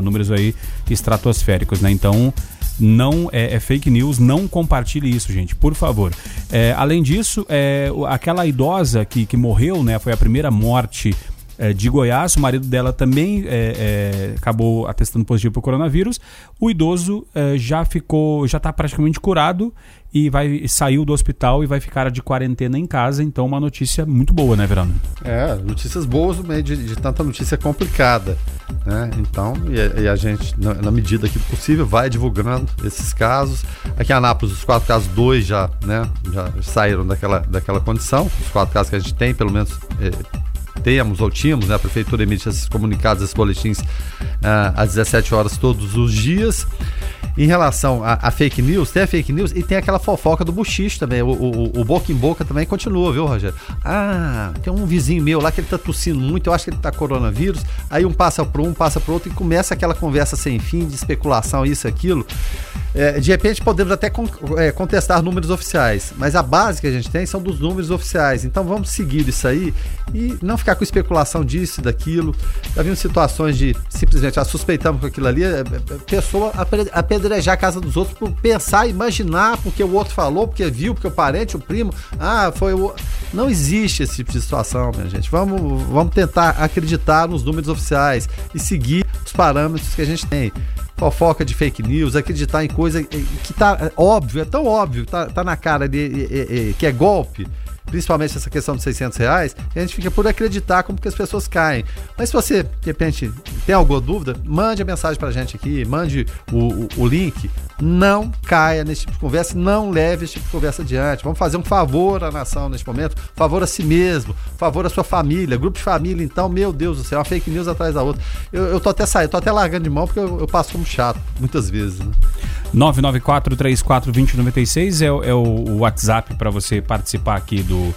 números aí estratosféricos, né? Então, não é, é, fake news, não compartilhe isso, gente, por favor. É, além disso, é, aquela idosa que, que morreu, né? Foi a primeira morte é, de Goiás, o marido dela também é, é, acabou atestando positivo para o coronavírus. O idoso é, já ficou, já está praticamente curado e vai saiu do hospital e vai ficar de quarentena em casa. Então, uma notícia muito boa, né, Verano? É, notícias boas no meio de, de tanta notícia complicada. Né? Então, e, e a gente, na, na, medida que possível, vai divulgando esses casos. Aqui em Anápolis, os quatro casos, dois já, né, já saíram daquela, daquela condição. Os quatro casos que a gente tem, pelo menos. É, temos ou tínhamos, né, a prefeitura emite esses comunicados, esses boletins uh, às 17 horas todos os dias. Em relação a, a, fake news, tem a fake news e tem aquela fofoca do buchiche também. O, o, o, boca em boca também continua, viu, Rogério? Ah, tem um vizinho meu lá que ele tá tossindo muito, eu acho que ele tá coronavírus. Aí um passa para um, passa para outro e começa aquela conversa sem fim de especulação, isso, aquilo. É, de repente podemos até con é, contestar números oficiais, mas a base que a gente tem são dos números oficiais. Então vamos seguir isso aí e não ficar com especulação disso daquilo. Já vimos situações de simplesmente ah, suspeitamos com aquilo ali, é, é, pessoa apedrejada apedrejar a casa dos outros por pensar, imaginar porque o outro falou, porque viu, porque o parente, o primo, ah, foi o. Não existe esse tipo de situação, minha gente. Vamos, vamos tentar acreditar nos números oficiais e seguir os parâmetros que a gente tem fofoca de fake news, acreditar em coisa que tá óbvio, é tão óbvio, tá, tá na cara de, que é golpe principalmente essa questão dos 600 reais, a gente fica por acreditar como que as pessoas caem. Mas se você, de repente, tem alguma dúvida, mande a mensagem pra gente aqui, mande o, o, o link. Não caia nesse tipo de conversa, não leve esse tipo de conversa adiante. Vamos fazer um favor à nação neste momento, favor a si mesmo, favor à sua família, grupo de família, então, meu Deus do céu, uma fake news atrás da outra. Eu, eu tô até saindo, tô até largando de mão porque eu, eu passo como chato, muitas vezes. Né? 994-34-2096 é, é o WhatsApp para você participar aqui do,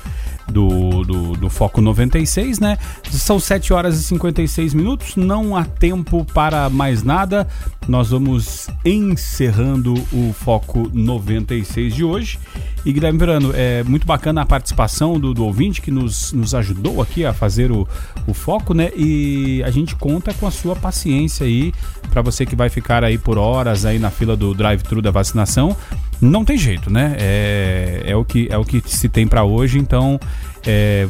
do, do, do, Foco 96, né? São 7 horas e 56 minutos, não há tempo para mais nada. Nós vamos encerrando o Foco 96 de hoje. E Guilherme Verano, é muito bacana a participação do, do ouvinte que nos, nos ajudou aqui a fazer o, o foco, né? E a gente conta com a sua paciência aí, para você que vai ficar aí por horas aí na fila do drive-thru da vacinação. Não tem jeito, né? É, é, o, que, é o que se tem para hoje, então é,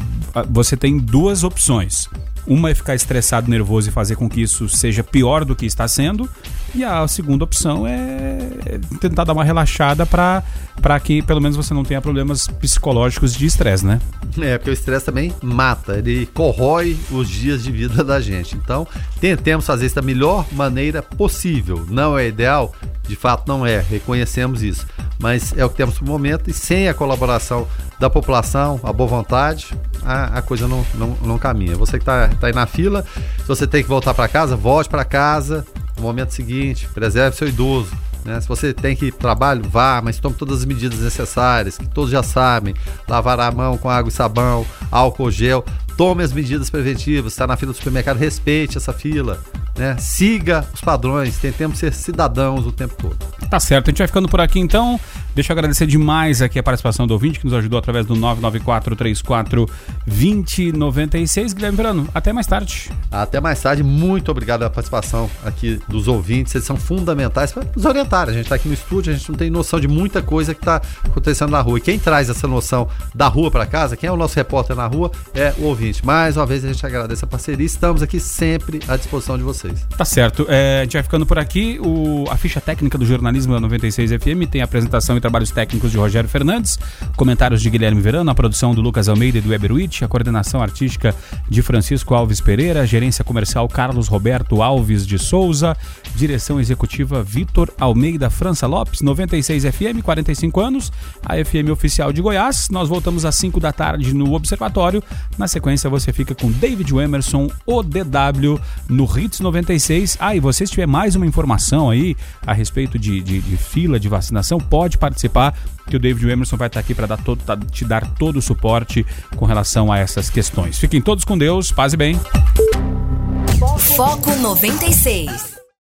você tem duas opções uma é ficar estressado, nervoso e fazer com que isso seja pior do que está sendo. E a segunda opção é tentar dar uma relaxada para que pelo menos você não tenha problemas psicológicos de estresse, né? É, porque o estresse também mata, ele corrói os dias de vida da gente. Então, tentemos fazer isso da melhor maneira possível. Não é ideal? De fato, não é, reconhecemos isso. Mas é o que temos no momento e sem a colaboração da população, a boa vontade, a, a coisa não, não, não caminha. Você que está tá aí na fila, se você tem que voltar para casa, volte para casa no momento seguinte, preserve seu idoso. Né? Se você tem que ir para trabalho, vá, mas tome todas as medidas necessárias, que todos já sabem. Lavar a mão com água e sabão, álcool gel. Tome as medidas preventivas. Está na fila do supermercado, respeite essa fila. Né? Siga os padrões, tentemos ser cidadãos o tempo todo. Tá certo, a gente vai ficando por aqui então. Deixa eu agradecer demais aqui a participação do ouvinte que nos ajudou através do 994-34-2096. Guilherme Verano, até mais tarde. Até mais tarde, muito obrigado pela participação aqui dos ouvintes, eles são fundamentais para nos orientar. A gente está aqui no estúdio, a gente não tem noção de muita coisa que está acontecendo na rua. E quem traz essa noção da rua para casa, quem é o nosso repórter na rua, é o ouvinte. Mais uma vez a gente agradece a parceria, estamos aqui sempre à disposição de vocês. Tá certo, é, a gente vai ficando por aqui. O, a ficha técnica do jornalismo da 96 FM tem a apresentação e trabalhos técnicos de Rogério Fernandes, comentários de Guilherme Verano, a produção do Lucas Almeida e do Eberwitch, a coordenação artística de Francisco Alves Pereira, gerência comercial Carlos Roberto Alves de Souza, direção executiva Vitor Almeida França Lopes, 96 FM, 45 anos, a FM oficial de Goiás. Nós voltamos às 5 da tarde no Observatório. Na sequência você fica com David Emerson, ODW, no Hits 96. Ah, e você se tiver mais uma informação aí a respeito de, de, de fila de vacinação, pode participar, que o David Emerson vai estar aqui para te dar todo o suporte com relação a essas questões. Fiquem todos com Deus, paz e bem. Foco 96.